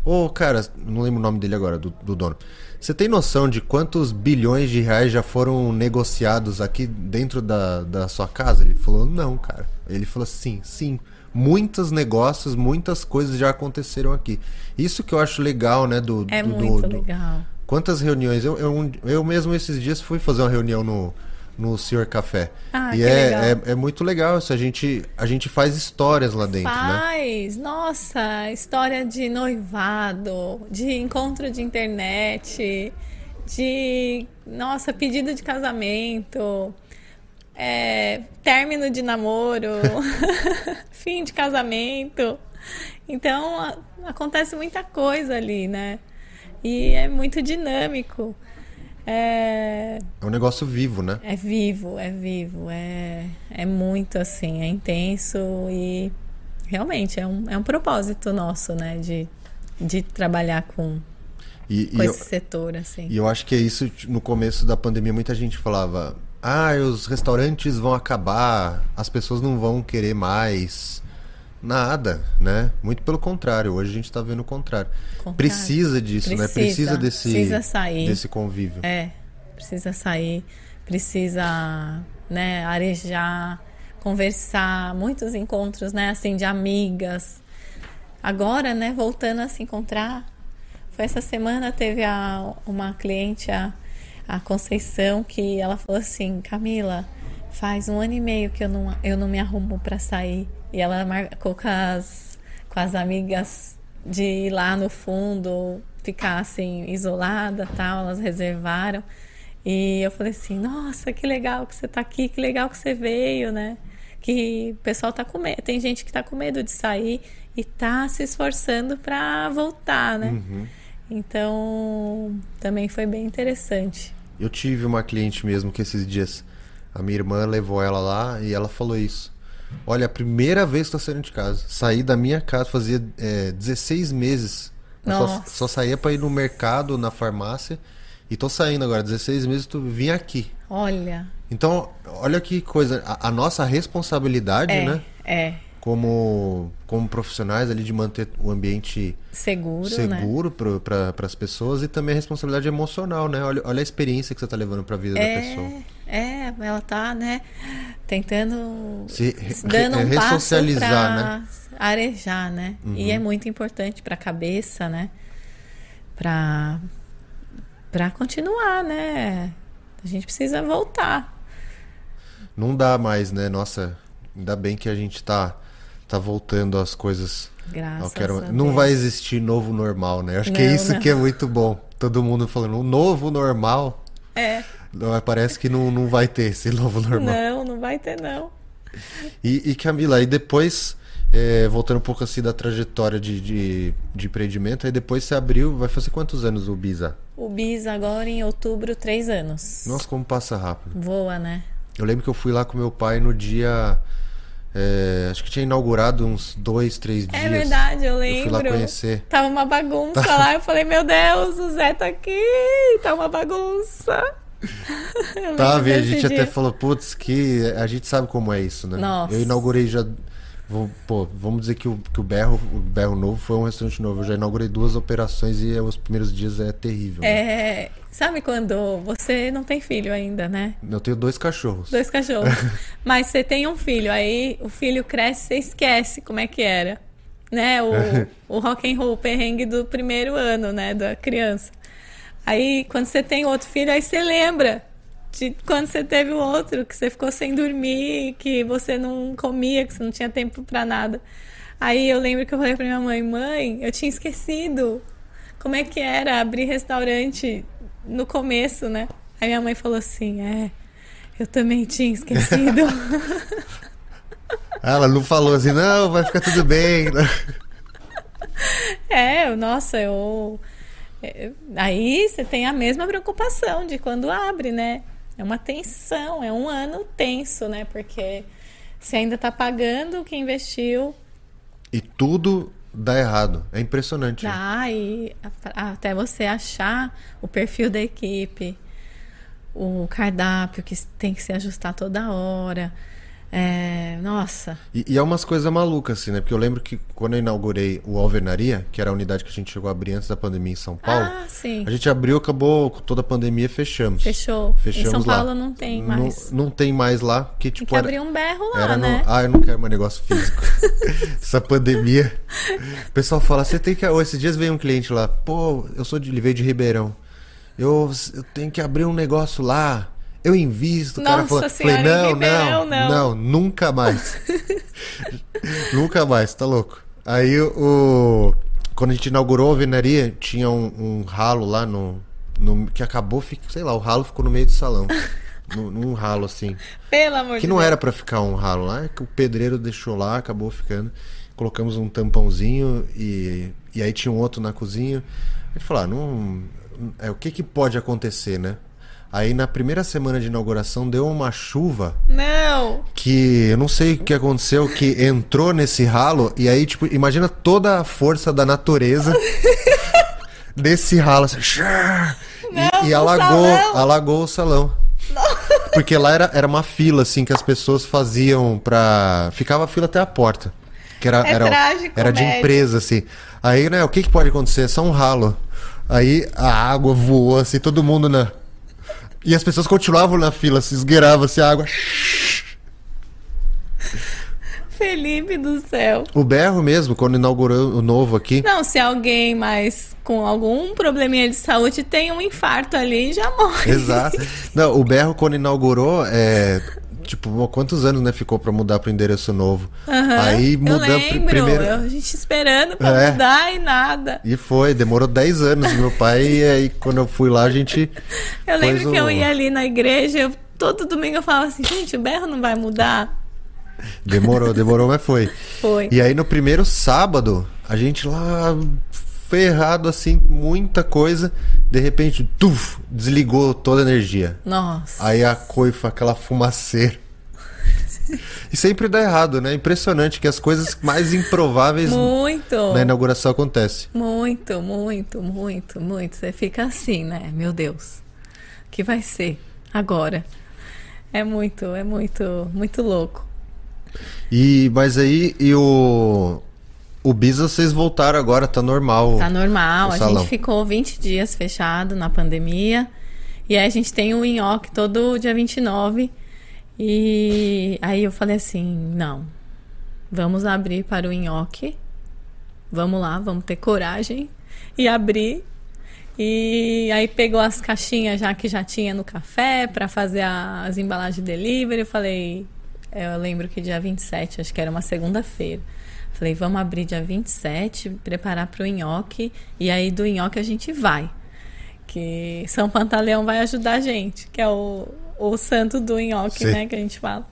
[SPEAKER 1] Ô, cara, não lembro o nome dele agora, do, do dono. Você tem noção de quantos bilhões de reais já foram negociados aqui dentro da, da sua casa? Ele falou, não, cara. Ele falou assim, sim. Muitos negócios, muitas coisas já aconteceram aqui. Isso que eu acho legal, né? Do,
[SPEAKER 2] É
[SPEAKER 1] do,
[SPEAKER 2] muito
[SPEAKER 1] do-
[SPEAKER 2] legal.
[SPEAKER 1] Quantas reuniões? Eu, eu, eu mesmo esses dias fui fazer uma reunião no, no Senhor Café.
[SPEAKER 2] Ah,
[SPEAKER 1] e é, é, é muito legal isso. A gente, a gente faz histórias lá dentro, né?
[SPEAKER 2] Faz! Nossa, história de noivado, de encontro de internet, de. Nossa, pedido de casamento, é, término de namoro, fim de casamento. Então, a- acontece muita coisa ali, né? E é muito dinâmico. É,
[SPEAKER 1] É um negócio vivo, né?
[SPEAKER 2] é vivo, é vivo, é, é muito assim, é intenso e realmente é um, é um propósito nosso, né, de, de trabalhar com,
[SPEAKER 1] E,
[SPEAKER 2] com
[SPEAKER 1] e eu,
[SPEAKER 2] esse setor, assim.
[SPEAKER 1] e eu acho que é isso. No começo da pandemia, muita gente falava: ah, os restaurantes vão acabar, as pessoas não vão querer mais. Nada, né? Muito pelo contrário. Hoje a gente tá vendo o contrário.
[SPEAKER 2] Contrário.
[SPEAKER 1] Precisa disso, né?
[SPEAKER 2] Precisa,
[SPEAKER 1] Precisa desse,
[SPEAKER 2] precisa sair.
[SPEAKER 1] desse convívio.
[SPEAKER 2] É, precisa sair, precisa, né, arejar, conversar, muitos encontros, né, assim, de amigas. Agora, né, voltando a se encontrar, foi essa semana teve a, uma cliente, a, a Conceição, que ela falou assim, Camila, faz um ano e meio que eu não, eu não me arrumo para sair. E ela marcou com as, com as amigas de ir lá no fundo, ficar assim, isolada tal, elas reservaram. E eu falei assim, nossa, que legal que você tá aqui, que legal que você veio, né? Que o pessoal tá com medo, tem gente que tá com medo de sair e tá se esforçando para voltar, né? Então, também foi bem interessante.
[SPEAKER 1] Eu tive uma cliente mesmo que esses dias a minha irmã levou ela lá e ela falou isso. Olha, a primeira vez que tô saindo de casa. Saí da minha casa fazia é, 16 meses. Só, só saía pra ir no mercado, na farmácia. E tô saindo agora, 16 meses, tu vim aqui.
[SPEAKER 2] Olha,
[SPEAKER 1] Então, olha que coisa. A, a nossa responsabilidade,
[SPEAKER 2] é,
[SPEAKER 1] né?
[SPEAKER 2] é
[SPEAKER 1] Como, como profissionais ali de manter o ambiente
[SPEAKER 2] seguro, né?
[SPEAKER 1] seguro para as pessoas e também a responsabilidade emocional, né? Olha, olha a experiência que você tá levando pra vida da pessoa.
[SPEAKER 2] É, é, ela tá, né, tentando
[SPEAKER 1] Se
[SPEAKER 2] se dando
[SPEAKER 1] re-
[SPEAKER 2] um passo
[SPEAKER 1] ressocializar,
[SPEAKER 2] pra
[SPEAKER 1] né?
[SPEAKER 2] arejar, né? E é muito importante para a cabeça, né? Para para continuar, né? A gente precisa voltar.
[SPEAKER 1] Não dá mais, né? Nossa, ainda bem que a gente tá, tá voltando às coisas.
[SPEAKER 2] Graças
[SPEAKER 1] ao que era-
[SPEAKER 2] a
[SPEAKER 1] Não
[SPEAKER 2] Deus.
[SPEAKER 1] vai existir novo normal, né? Acho que é
[SPEAKER 2] Não,
[SPEAKER 1] isso
[SPEAKER 2] não.
[SPEAKER 1] que é muito bom. Todo mundo falando, um novo normal.
[SPEAKER 2] É,
[SPEAKER 1] Não, Parece que não, não vai ter esse novo normal.
[SPEAKER 2] não, não vai ter não.
[SPEAKER 1] E, e Camila, aí depois, é, voltando um pouco assim da trajetória de, de, de empreendimento, aí depois você abriu, vai fazer quantos anos o Bisa?
[SPEAKER 2] O Bis agora em outubro, três anos.
[SPEAKER 1] Nossa, como passa rápido.
[SPEAKER 2] Voa, né?
[SPEAKER 1] Eu lembro que eu fui lá com meu pai no dia. é, acho que tinha inaugurado uns dois, três dias.
[SPEAKER 2] É verdade, eu
[SPEAKER 1] Eu
[SPEAKER 2] lembro.
[SPEAKER 1] fui lá conhecer.
[SPEAKER 2] Tava uma bagunça lá, eu falei, meu Deus, o Zé tá aqui, tá uma bagunça.
[SPEAKER 1] Tá, e a gente até falou, putz, que a gente sabe como é isso, né?
[SPEAKER 2] Nossa.
[SPEAKER 1] Eu inaugurei já. vou- Pô, vamos dizer que o, que o Berro, o Berro Novo foi um restaurante novo. Eu já inaugurei duas operações e os primeiros dias é terrível. né?
[SPEAKER 2] É, sabe quando você não tem filho ainda, né?
[SPEAKER 1] Eu tenho dois cachorros.
[SPEAKER 2] Dois cachorros. Mas você tem um filho, aí o filho cresce, você esquece como é que era. Né? O, o rock and roll, o perrengue do primeiro ano, né? Da criança. Aí, quando você tem outro filho, aí você lembra de quando você teve o outro, que você ficou sem dormir, que você não comia, que você não tinha tempo pra nada. Aí eu lembro que eu falei pra minha mãe, mãe, eu tinha esquecido como é que era abrir restaurante no começo, né? Aí minha mãe falou assim, é, eu também tinha esquecido.
[SPEAKER 1] Ela não falou assim, não, vai ficar tudo bem.
[SPEAKER 2] é, nossa, eu. É, Aí você tem a mesma preocupação de quando abre, né? É uma tensão, é um ano tenso, né? Porque você ainda tá pagando o que investiu.
[SPEAKER 1] E tudo dá errado. É impressionante.
[SPEAKER 2] Dá, e até você achar o perfil da equipe, o cardápio que tem que se ajustar toda hora. É, nossa.
[SPEAKER 1] E, e é umas coisas malucas, assim, né? Porque eu lembro que quando eu inaugurei o Alvenaria, que era a unidade que a gente chegou a abrir antes da pandemia em São Paulo,
[SPEAKER 2] Ah, sim.
[SPEAKER 1] a gente abriu, acabou com toda a pandemia, fechamos.
[SPEAKER 2] Fechou.
[SPEAKER 1] Fechamos
[SPEAKER 2] em São
[SPEAKER 1] lá.
[SPEAKER 2] Paulo não tem mais.
[SPEAKER 1] Não, não tem mais lá, porque
[SPEAKER 2] Tem
[SPEAKER 1] tipo.
[SPEAKER 2] que
[SPEAKER 1] era-
[SPEAKER 2] abrir um berro lá,
[SPEAKER 1] Era no...
[SPEAKER 2] né?
[SPEAKER 1] Ah, eu não quero mais negócio físico. Essa pandemia. O pessoal fala, você tem que. Ô, esses dias veio um cliente lá, pô, eu sou de. Ele veio de Ribeirão. Eu, eu tenho que abrir um negócio lá. Eu invisto. O cara
[SPEAKER 2] Nossa
[SPEAKER 1] falou, não,
[SPEAKER 2] Ribeirão,
[SPEAKER 1] não,
[SPEAKER 2] não."
[SPEAKER 1] nunca mais. nunca mais, tá louco. Aí o. Quando a gente inaugurou a alvenaria, tinha um, um ralo lá no, no. Que acabou, sei lá, o ralo ficou no meio do salão. Num ralo assim.
[SPEAKER 2] Pelo amor
[SPEAKER 1] Que não
[SPEAKER 2] Deus.
[SPEAKER 1] era pra ficar um ralo lá, é que o pedreiro deixou lá, acabou ficando. Colocamos um tampãozinho e, e aí tinha um outro na cozinha. A gente falou, ah, não, é, o que, que pode acontecer, né? Aí na primeira semana de inauguração deu uma chuva
[SPEAKER 2] Não!
[SPEAKER 1] que eu não sei o que aconteceu, que entrou nesse ralo e aí, tipo, imagina toda a força da natureza desse ralo, assim,
[SPEAKER 2] Não,
[SPEAKER 1] e, e alagou,
[SPEAKER 2] salão.
[SPEAKER 1] alagou o salão. Porque lá era, era uma fila, assim, que as pessoas faziam pra. Ficava a fila até a porta. Que era,
[SPEAKER 2] É
[SPEAKER 1] era,
[SPEAKER 2] trágico,
[SPEAKER 1] era de
[SPEAKER 2] médio.
[SPEAKER 1] empresa, assim. Aí, né, o que, que pode acontecer? É só um ralo. Aí a água voou, assim, todo mundo na. E as pessoas continuavam na fila, se esgueirava assim, a água.
[SPEAKER 2] Felipe do céu.
[SPEAKER 1] O berro mesmo, quando inaugurou o novo aqui.
[SPEAKER 2] Não, se alguém mais com algum probleminha de saúde tem um infarto ali, já morre.
[SPEAKER 1] Exato. Não, o berro, quando inaugurou, é. Tipo, quantos anos, né, ficou pra mudar pro endereço novo?
[SPEAKER 2] Aham,
[SPEAKER 1] Aí mudamos
[SPEAKER 2] lembro,
[SPEAKER 1] primeiro.
[SPEAKER 2] eu- a gente esperando pra
[SPEAKER 1] É.
[SPEAKER 2] mudar e nada.
[SPEAKER 1] E foi, demorou 10 anos. Meu pai, e aí quando eu fui lá, a gente.
[SPEAKER 2] Eu lembro que eu ia ali na igreja, eu- todo domingo eu falava assim, gente, o berro não vai mudar?
[SPEAKER 1] Demorou, demorou, mas foi.
[SPEAKER 2] Foi.
[SPEAKER 1] E aí no primeiro sábado, a gente lá ferrado assim, muita coisa. De repente, tuf, desligou toda a energia.
[SPEAKER 2] Nossa.
[SPEAKER 1] Aí a coifa, aquela fumaceira. E sempre dá errado, né? Impressionante que as coisas mais improváveis
[SPEAKER 2] Muito.
[SPEAKER 1] na inauguração acontecem.
[SPEAKER 2] Muito, muito, muito, muito. Você fica assim, né? Meu Deus. O que vai ser agora? É muito, é muito, muito louco.
[SPEAKER 1] E, mas aí, e o. O Bis vocês voltaram agora, tá normal.
[SPEAKER 2] Tá normal. A gente ficou 20 dias fechado na pandemia. E aí a gente tem o nhoque todo dia 29. E aí eu falei assim: não, vamos abrir para o nhoque. Vamos lá, vamos ter coragem e abrir. E aí pegou as caixinhas já que já tinha no café para fazer as embalagens de delivery. Eu falei, eu lembro que dia 27, acho que era uma segunda-feira. Falei, vamos abrir dia 27, preparar para o nhoque e aí do nhoque a gente vai. Que São Pantaleão vai ajudar a gente, que é o, o santo do nhoque,
[SPEAKER 1] Sim.
[SPEAKER 2] né, que a gente fala.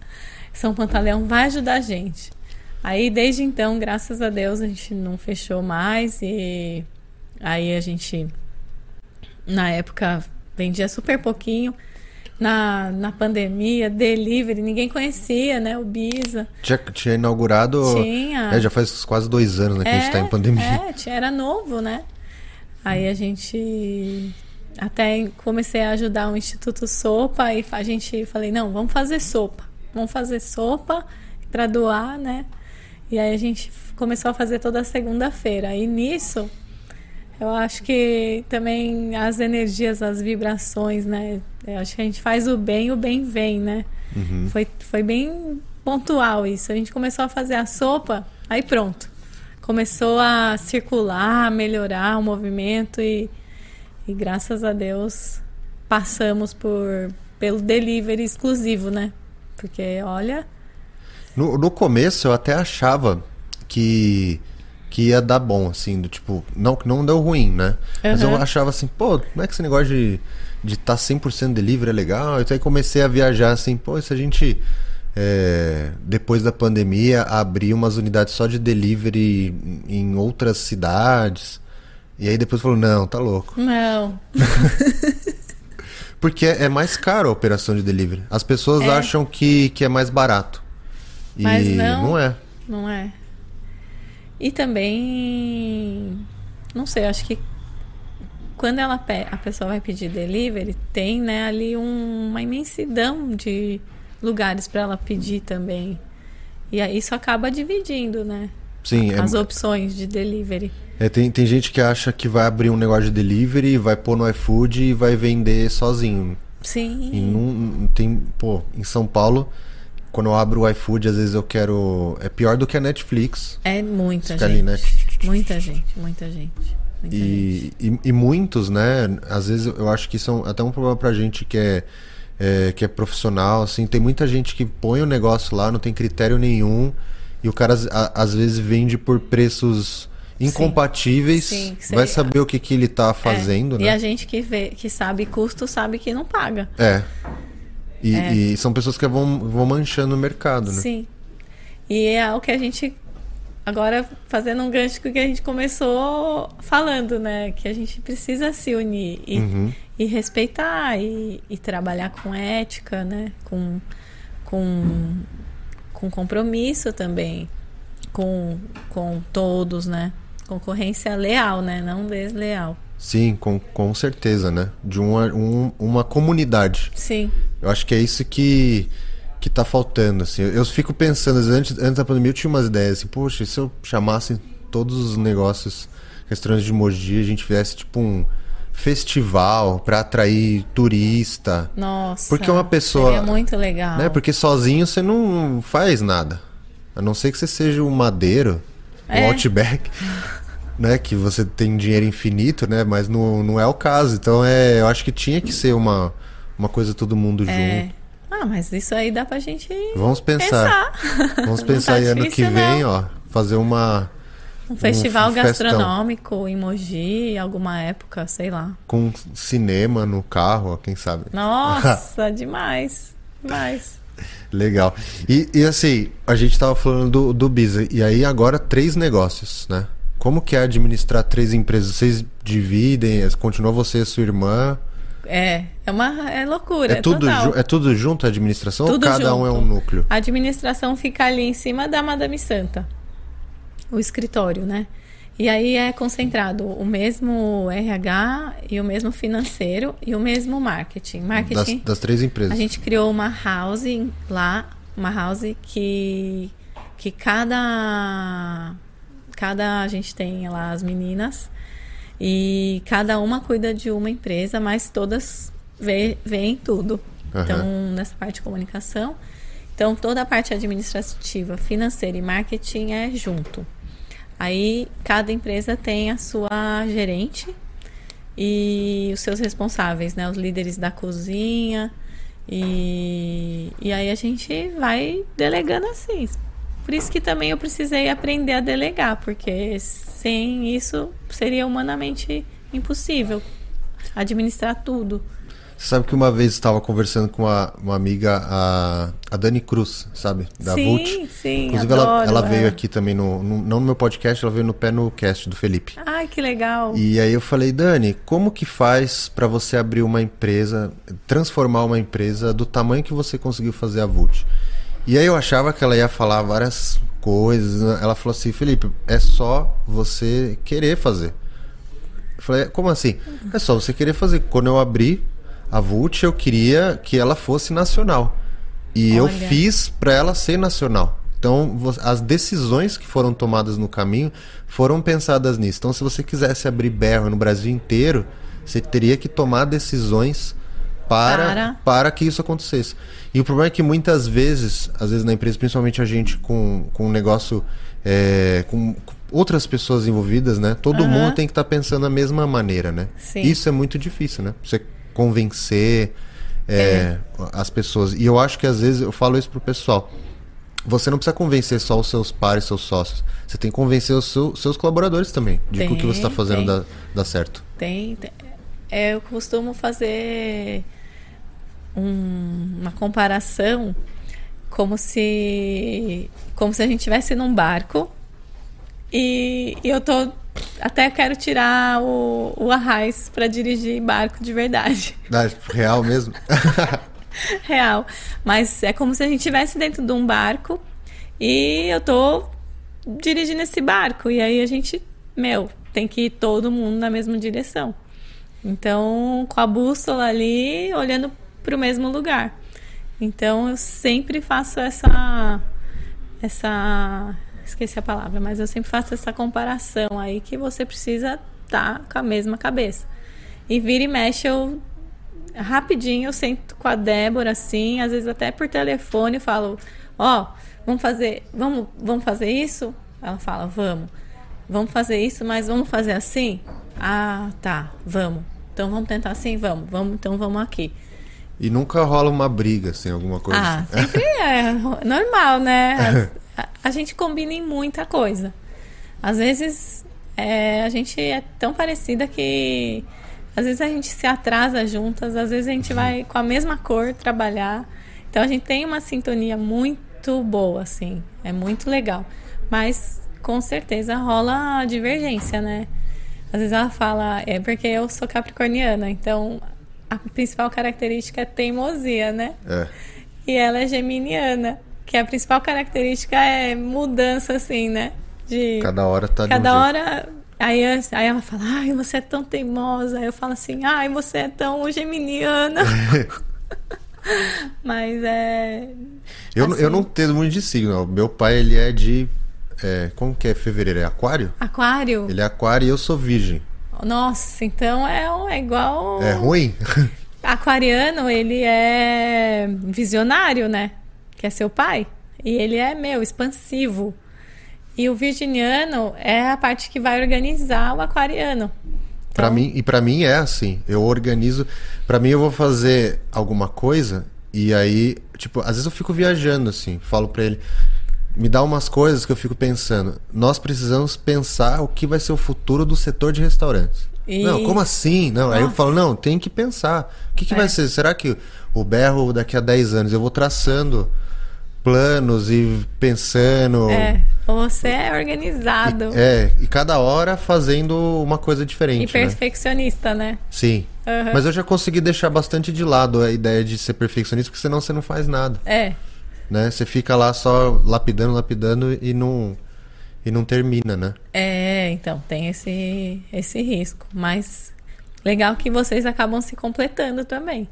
[SPEAKER 2] São Pantaleão vai ajudar a gente. Aí desde então, graças a Deus, a gente não fechou mais e aí a gente na época vendia super pouquinho. Na, na pandemia, delivery, ninguém conhecia, né? O Bisa.
[SPEAKER 1] Tinha, tinha inaugurado.
[SPEAKER 2] Tinha.
[SPEAKER 1] É, já faz quase dois anos né, que a gente tá em pandemia.
[SPEAKER 2] É, tinha- era novo, né? Aí a gente até comecei a ajudar o Instituto Sopa e a gente falei, não, vamos fazer sopa. Vamos fazer sopa para doar, né? E aí a gente começou a fazer toda segunda-feira. E nisso, eu acho que também as energias, as vibrações, né? Eu acho que a gente faz o bem, o bem vem, né? Foi, foi bem pontual isso. A gente começou a fazer a sopa, aí pronto. Começou a circular, a melhorar o movimento e, e graças a Deus passamos por pelo delivery exclusivo, né? Porque olha,
[SPEAKER 1] No, no começo eu até achava que, que ia dar bom, assim, do tipo, não que não deu ruim, né? Mas eu achava assim, pô, como é que esse negócio de de estar tá 100% delivery é legal? Então aí comecei a viajar assim, pô, se a gente é, depois da pandemia abrir umas unidades só de delivery em outras cidades. E aí depois falou, não, tá louco.
[SPEAKER 2] não.
[SPEAKER 1] Porque é mais caro a operação de delivery. As pessoas
[SPEAKER 2] É.
[SPEAKER 1] acham que, que é mais barato. E
[SPEAKER 2] Mas não.
[SPEAKER 1] não é.
[SPEAKER 2] Não é. E também, não sei, acho que quando ela a pessoa vai pedir delivery, tem né, ali um- uma imensidão de lugares para ela pedir também. E aí isso acaba dividindo, né?
[SPEAKER 1] Sim,
[SPEAKER 2] As
[SPEAKER 1] é,
[SPEAKER 2] opções de delivery.
[SPEAKER 1] é, tem, tem gente que acha que vai abrir um negócio de delivery, vai pôr no iFood e vai vender sozinho. E
[SPEAKER 2] Sim.
[SPEAKER 1] não, não tem, pô, em São Paulo, quando eu abro o iFood, às vezes eu quero. É pior do que a Netflix.
[SPEAKER 2] É muita
[SPEAKER 1] Fica
[SPEAKER 2] gente.
[SPEAKER 1] ali, né?
[SPEAKER 2] Muita gente, muita gente.
[SPEAKER 1] E, e, e muitos, né? Às vezes eu acho que são até um problema pra gente que é, é, que é profissional, assim. Tem muita gente que põe o negócio lá, não tem critério nenhum. E o cara às- a- às vezes vende por preços incompatíveis.
[SPEAKER 2] Sim, sei.
[SPEAKER 1] vai saber o que, que ele tá fazendo,
[SPEAKER 2] É,
[SPEAKER 1] né?
[SPEAKER 2] E a gente que vê, que sabe custo, sabe que não paga.
[SPEAKER 1] É. E, e são pessoas que vão, vão manchando o mercado, né?
[SPEAKER 2] Sim. E é o que a gente. Agora, fazendo um gancho com o que a gente começou falando, né? Que a gente precisa se unir e,
[SPEAKER 1] Uhum.
[SPEAKER 2] e respeitar e, e trabalhar com ética, né? Com, com, com compromisso também com, com todos, né? Concorrência leal, né? Não desleal.
[SPEAKER 1] Sim, com, com certeza, né? De uma, um- uma comunidade.
[SPEAKER 2] Sim.
[SPEAKER 1] Eu acho que é isso que, que tá faltando, assim. Eu fico pensando, antes, antes da pandemia eu tinha umas ideias, assim, poxa, se eu chamasse todos os negócios, restaurantes de Mogi, a gente fizesse, tipo, um festival pra atrair turista,
[SPEAKER 2] Nossa.
[SPEAKER 1] Porque uma pessoa-
[SPEAKER 2] Seria muito legal.
[SPEAKER 1] né? Porque sozinho você não faz nada. A não ser que você seja o Madeiro, o
[SPEAKER 2] É.
[SPEAKER 1] Outback, né? Que você tem dinheiro infinito, né? Mas não, não é o caso. Então, é, eu acho que tinha que ser uma, uma coisa todo mundo
[SPEAKER 2] É.
[SPEAKER 1] junto.
[SPEAKER 2] Ah, mas isso aí dá pra gente
[SPEAKER 1] Vamos pensar.
[SPEAKER 2] pensar.
[SPEAKER 1] Vamos pensar
[SPEAKER 2] tá
[SPEAKER 1] aí ano que vem,
[SPEAKER 2] não.
[SPEAKER 1] ó. Fazer uma.
[SPEAKER 2] Um festival
[SPEAKER 1] Um
[SPEAKER 2] gastronômico em Mogi, alguma época, sei lá.
[SPEAKER 1] com cinema no carro, ó, quem sabe.
[SPEAKER 2] Nossa, demais. Demais.
[SPEAKER 1] Legal. E, e assim, a gente tava falando do, do Bisa. E aí agora três negócios, né? Como que é administrar três empresas? Vocês dividem? Continua você e sua irmã?
[SPEAKER 2] É, é uma é loucura.
[SPEAKER 1] É tudo,
[SPEAKER 2] total.
[SPEAKER 1] é tudo junto a administração
[SPEAKER 2] Tudo
[SPEAKER 1] ou cada um é
[SPEAKER 2] junto.
[SPEAKER 1] um núcleo?
[SPEAKER 2] A administração fica ali em cima da Madame Santa, o escritório, né? E aí é concentrado o mesmo RH e o mesmo financeiro e o mesmo marketing.
[SPEAKER 1] Das,
[SPEAKER 2] Marketing.
[SPEAKER 1] das três empresas.
[SPEAKER 2] A gente criou uma house lá, uma house que que cada cada a gente tem lá as meninas e cada uma cuida de uma empresa, mas todas vê, veem tudo.
[SPEAKER 1] Aham.
[SPEAKER 2] Então, nessa parte de comunicação, então toda a parte administrativa, financeira e marketing é junto. Aí cada empresa tem a sua gerente e os seus responsáveis, né? Os líderes da cozinha. E, e aí a gente vai delegando assim. Por isso que também eu precisei aprender a delegar, porque sem isso seria humanamente impossível administrar tudo.
[SPEAKER 1] Você sabe que uma vez eu estava conversando com uma, uma amiga, a, a Dani Cruz, sabe? Da
[SPEAKER 2] sim,
[SPEAKER 1] Vult.
[SPEAKER 2] sim.
[SPEAKER 1] Inclusive, ela,
[SPEAKER 2] adoro
[SPEAKER 1] ela veio
[SPEAKER 2] ela.
[SPEAKER 1] aqui também, no, no- não no meu podcast, ela veio no pé no cast do Felipe.
[SPEAKER 2] Ai, que legal.
[SPEAKER 1] E aí eu falei, Dani, como que faz pra você abrir uma empresa, transformar uma empresa do tamanho que você conseguiu fazer a Vult? E aí eu achava que ela ia falar várias coisas. né? Ela falou assim, Felipe, é só você querer fazer. Eu falei, como assim? É só você querer fazer. Quando eu abri a Vult, eu queria que ela fosse nacional. E eu
[SPEAKER 2] Olha.
[SPEAKER 1] fiz pra ela ser nacional. Então, as decisões que foram tomadas no caminho foram pensadas nisso. Então, se você quisesse abrir berro no Brasil inteiro, você teria que tomar decisões para,
[SPEAKER 2] Para.
[SPEAKER 1] para que isso acontecesse. E o problema é que muitas vezes, às vezes na empresa, principalmente a gente com, com um negócio é, com com outras pessoas envolvidas, né? Todo
[SPEAKER 2] Aham.
[SPEAKER 1] mundo tem que estar pensando da mesma maneira, né?
[SPEAKER 2] Sim.
[SPEAKER 1] Isso é muito difícil, né? Você convencer é, as pessoas. E eu acho que às vezes eu falo isso pro pessoal. Você não precisa convencer só os seus pares, seus sócios. Você tem que convencer os seu- seus colaboradores também de que o que você está
[SPEAKER 2] Tem,
[SPEAKER 1] fazendo
[SPEAKER 2] tem.
[SPEAKER 1] dá, dá certo.
[SPEAKER 2] Tem, tem. É, eu costumo fazer um- uma comparação como se como se a gente estivesse num barco e, e eu tô até quero tirar o, o arraiz para dirigir barco de verdade.
[SPEAKER 1] Ah, real mesmo?
[SPEAKER 2] real. Mas é como se a gente estivesse dentro de um barco e eu tô dirigindo esse barco. E aí a gente meu tem que ir todo mundo na mesma direção. Então com a bússola ali olhando para o mesmo lugar. Então eu sempre faço essa essa esqueci a palavra, mas eu sempre faço essa comparação aí que você precisa estar tá com a mesma cabeça. E vira e mexe eu rapidinho eu sento com a Débora assim, às vezes até por telefone, falo: "Ó, oh, vamos fazer, vamos, vamos fazer isso?" Ela fala: "Vamos." Vamos fazer isso, mas vamos fazer assim? Ah, tá, vamos. Então vamos tentar assim, vamos. Vamos, então vamos aqui.
[SPEAKER 1] E nunca rola uma briga, assim, alguma coisa?
[SPEAKER 2] Ah,
[SPEAKER 1] assim.
[SPEAKER 2] sempre é normal, né? A, a, gente combina em muita coisa. Às vezes é, a gente é tão parecida que às vezes a gente se atrasa juntas, às vezes a gente vai com a mesma cor trabalhar. Então a gente tem uma sintonia muito boa, assim. É muito legal. Mas com certeza rola divergência, né? Às vezes ela fala, é porque eu sou capricorniana, então a principal característica é teimosia, né?
[SPEAKER 1] É.
[SPEAKER 2] E ela é geminiana, que a principal característica é mudança, assim, né?
[SPEAKER 1] De cada hora tá
[SPEAKER 2] Cada um hora. Aí, aí ela fala, ai, você é tão teimosa. Aí eu falo assim, ai, você é tão geminiana. Mas é.
[SPEAKER 1] Eu, assim... eu não tenho muito de signo. Meu pai, ele é de é, como que é fevereiro? É aquário?
[SPEAKER 2] Aquário.
[SPEAKER 1] Ele é aquário e eu sou virgem.
[SPEAKER 2] Nossa, então é, é igual.
[SPEAKER 1] É ruim?
[SPEAKER 2] Aquariano, ele é visionário, né? Que é seu pai. E ele é, meu, expansivo. E o virginiano é a parte que vai organizar o aquariano.
[SPEAKER 1] Então... Para mim, e para mim é assim. Eu organizo. Para mim, eu vou fazer alguma coisa e aí, tipo, às vezes eu fico viajando assim. Falo para ele: me dá umas coisas que eu fico pensando. Nós precisamos pensar o que vai ser o futuro do setor de restaurantes. E... Não, como assim? Não, aí eu falo, não, tem que pensar. O que, que é. vai ser? Será que o berro daqui a 10 anos eu vou traçando planos e pensando.
[SPEAKER 2] É, você é organizado.
[SPEAKER 1] E, é, e cada hora fazendo uma coisa diferente.
[SPEAKER 2] E né? perfeccionista, né?
[SPEAKER 1] né? Sim. Uhum. Mas eu já consegui deixar bastante de lado a ideia de ser perfeccionista, porque senão você não faz nada.
[SPEAKER 2] É
[SPEAKER 1] né? Você fica lá só lapidando, lapidando e não e não termina, né?
[SPEAKER 2] É, então tem esse esse risco, mas legal que vocês acabam se completando também.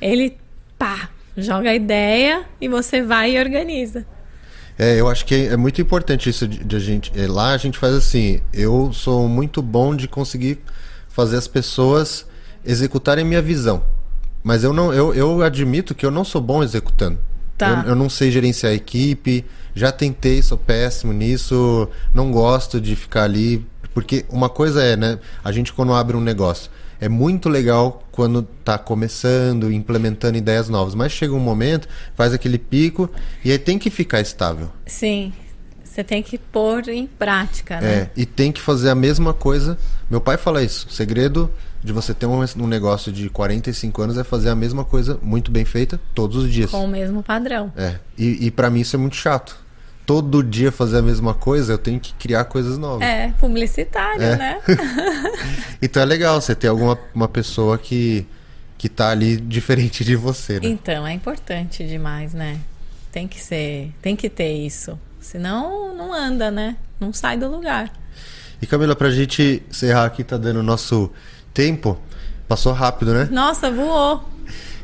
[SPEAKER 2] Ele pá, joga a ideia e você vai e organiza.
[SPEAKER 1] É, eu acho que é muito importante isso de, de a gente. É, lá a gente faz assim. Eu sou muito bom de conseguir fazer as pessoas executarem minha visão. Mas eu não, eu, eu admito que eu não sou bom executando. Tá. Eu, eu, não sei gerenciar a equipe, já tentei, sou péssimo nisso, não gosto de ficar ali. Porque uma coisa é, né? A gente quando abre um negócio, é muito legal quando tá começando, implementando ideias novas, mas chega um momento, faz aquele pico e aí tem que ficar estável.
[SPEAKER 2] Sim. Você tem que pôr em prática, né?
[SPEAKER 1] É, e tem que fazer a mesma coisa. Meu pai fala isso. O segredo de você ter um, um negócio de 45 anos é fazer a mesma coisa muito bem feita todos os dias.
[SPEAKER 2] Com o mesmo padrão.
[SPEAKER 1] É. E, e para mim isso é muito chato. Todo dia fazer a mesma coisa, eu tenho que criar coisas novas.
[SPEAKER 2] É, publicitário, é. né?
[SPEAKER 1] então é legal você ter alguma uma pessoa que, que tá ali diferente de você, né?
[SPEAKER 2] Então, é importante demais, né? Tem que ser, tem que ter isso. Senão não anda, né? Não sai do lugar.
[SPEAKER 1] E Camila, pra gente encerrar aqui, tá dando nosso tempo. Passou rápido, né?
[SPEAKER 2] Nossa, voou. O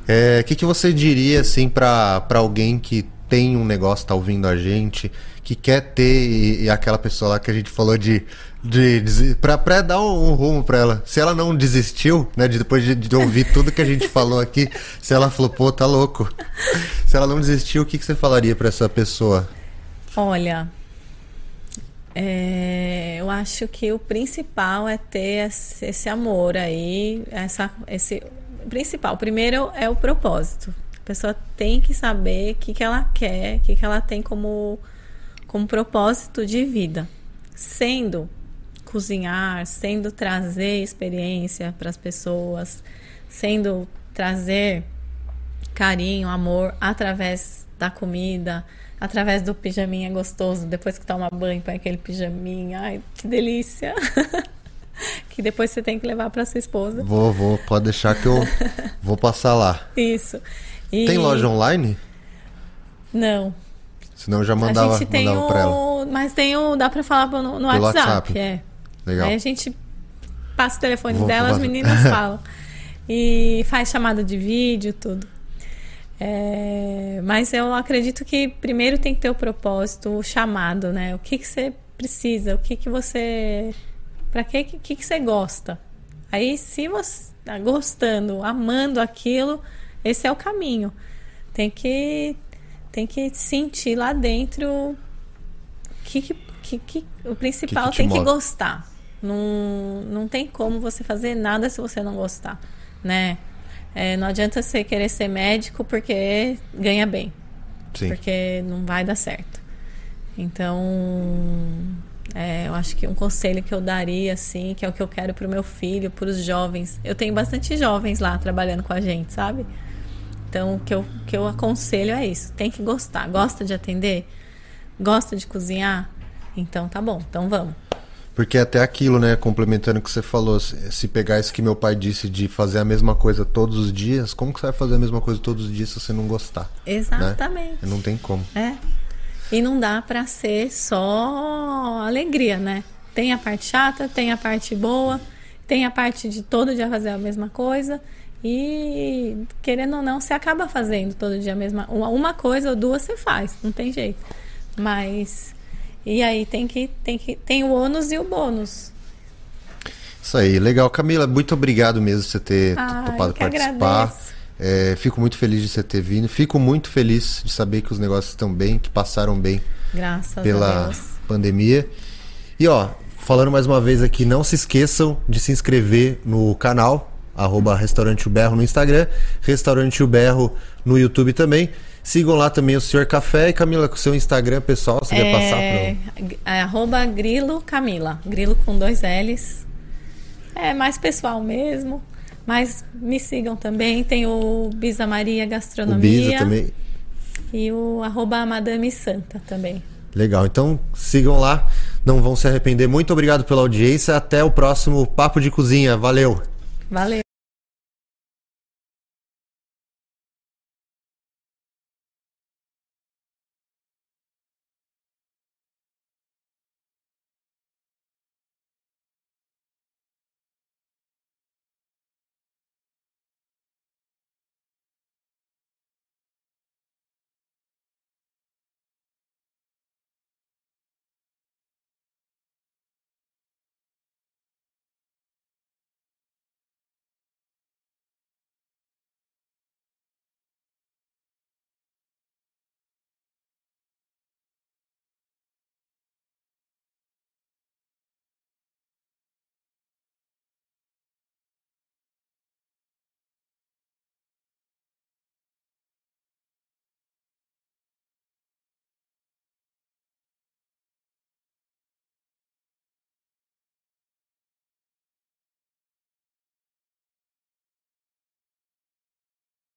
[SPEAKER 1] é, que, que você diria, assim, para alguém que tem um negócio, tá ouvindo a gente, que quer ter e, e aquela pessoa lá que a gente falou de. de, de pra, pra dar um, um rumo pra ela. Se ela não desistiu, né, de, depois de, de, ouvir tudo que a gente falou aqui, se ela falou, pô, tá louco. Se ela não desistiu, o que, que você falaria para essa pessoa?
[SPEAKER 2] Olha, é, eu acho que o principal é ter esse amor aí, essa, esse principal. Primeiro é o propósito. A pessoa tem que saber o que, que ela quer, o que, que ela tem como, como propósito de vida. Sendo cozinhar, sendo trazer experiência para as pessoas, sendo trazer carinho, amor através da comida, através do pijaminha gostoso, depois que toma banho, põe aquele pijaminha. Ai, que delícia! que depois você tem que levar para sua esposa.
[SPEAKER 1] Vou, vou, pode deixar que eu vou passar lá.
[SPEAKER 2] Isso.
[SPEAKER 1] E... Tem loja online?
[SPEAKER 2] Não.
[SPEAKER 1] Senão eu já mandava, a gente tem mandava o... pra ela.
[SPEAKER 2] Mas tem o. Dá pra falar no, no WhatsApp, WhatsApp. É.
[SPEAKER 1] Legal.
[SPEAKER 2] Aí a gente passa o telefone vou, dela, as meninas falam. E faz chamada de vídeo, tudo. É, mas eu acredito que primeiro tem que ter o propósito, o chamado, né? O que, que você precisa, o que, que você. Para que, que, que você gosta? Aí, se você está gostando, amando aquilo, esse é o caminho. Tem que, tem que sentir lá dentro que, que, que, que o principal
[SPEAKER 1] que
[SPEAKER 2] tem que
[SPEAKER 1] move?
[SPEAKER 2] gostar. Não, não tem como você fazer nada se você não gostar, né? É, não adianta você querer ser médico porque ganha bem,
[SPEAKER 1] Sim.
[SPEAKER 2] porque não vai dar certo. Então, é, eu acho que um conselho que eu daria, assim, que é o que eu quero para o meu filho, para os jovens. Eu tenho bastante jovens lá trabalhando com a gente, sabe? Então, o que eu, que eu aconselho é isso: tem que gostar. Gosta de atender? Gosta de cozinhar? Então, tá bom, então vamos.
[SPEAKER 1] Porque até aquilo, né? Complementando o que você falou, se se pegar isso que meu pai disse de fazer a mesma coisa todos os dias, como que você vai fazer a mesma coisa todos os dias se você não gostar?
[SPEAKER 2] Exatamente.
[SPEAKER 1] Não tem como.
[SPEAKER 2] É. E não dá pra ser só alegria, né? Tem a parte chata, tem a parte boa, tem a parte de todo dia fazer a mesma coisa. E querendo ou não, você acaba fazendo todo dia a mesma. Uma, uma coisa ou duas você faz, não tem jeito. Mas. E aí tem que. Tem, que, tem o ônus e o bônus.
[SPEAKER 1] Isso aí, legal. Camila, muito obrigado mesmo por você ter
[SPEAKER 2] Ah,
[SPEAKER 1] topado participar. É, fico muito feliz de você ter vindo. Fico muito feliz de saber que os negócios estão bem, que passaram bem
[SPEAKER 2] Graças
[SPEAKER 1] pela pandemia. E ó, falando mais uma vez aqui, não se esqueçam de se inscrever no canal, arroba Restaurante O Berro no Instagram, Restaurante O Berro no YouTube também. Sigam lá também o Senhor Café e Camila, com o seu Instagram pessoal, você quer passar
[SPEAKER 2] É,
[SPEAKER 1] para
[SPEAKER 2] é arroba Grilo Camila. Grilo com dois L's. É mais pessoal mesmo. Mas me sigam também. Tem o Bisa Maria
[SPEAKER 1] o
[SPEAKER 2] Gastronomia.
[SPEAKER 1] Bisa também.
[SPEAKER 2] E o arroba Madame Santa também.
[SPEAKER 1] Legal, então sigam lá, não vão se arrepender. Muito obrigado pela audiência. Até o próximo Papo de Cozinha. Valeu!
[SPEAKER 2] Valeu!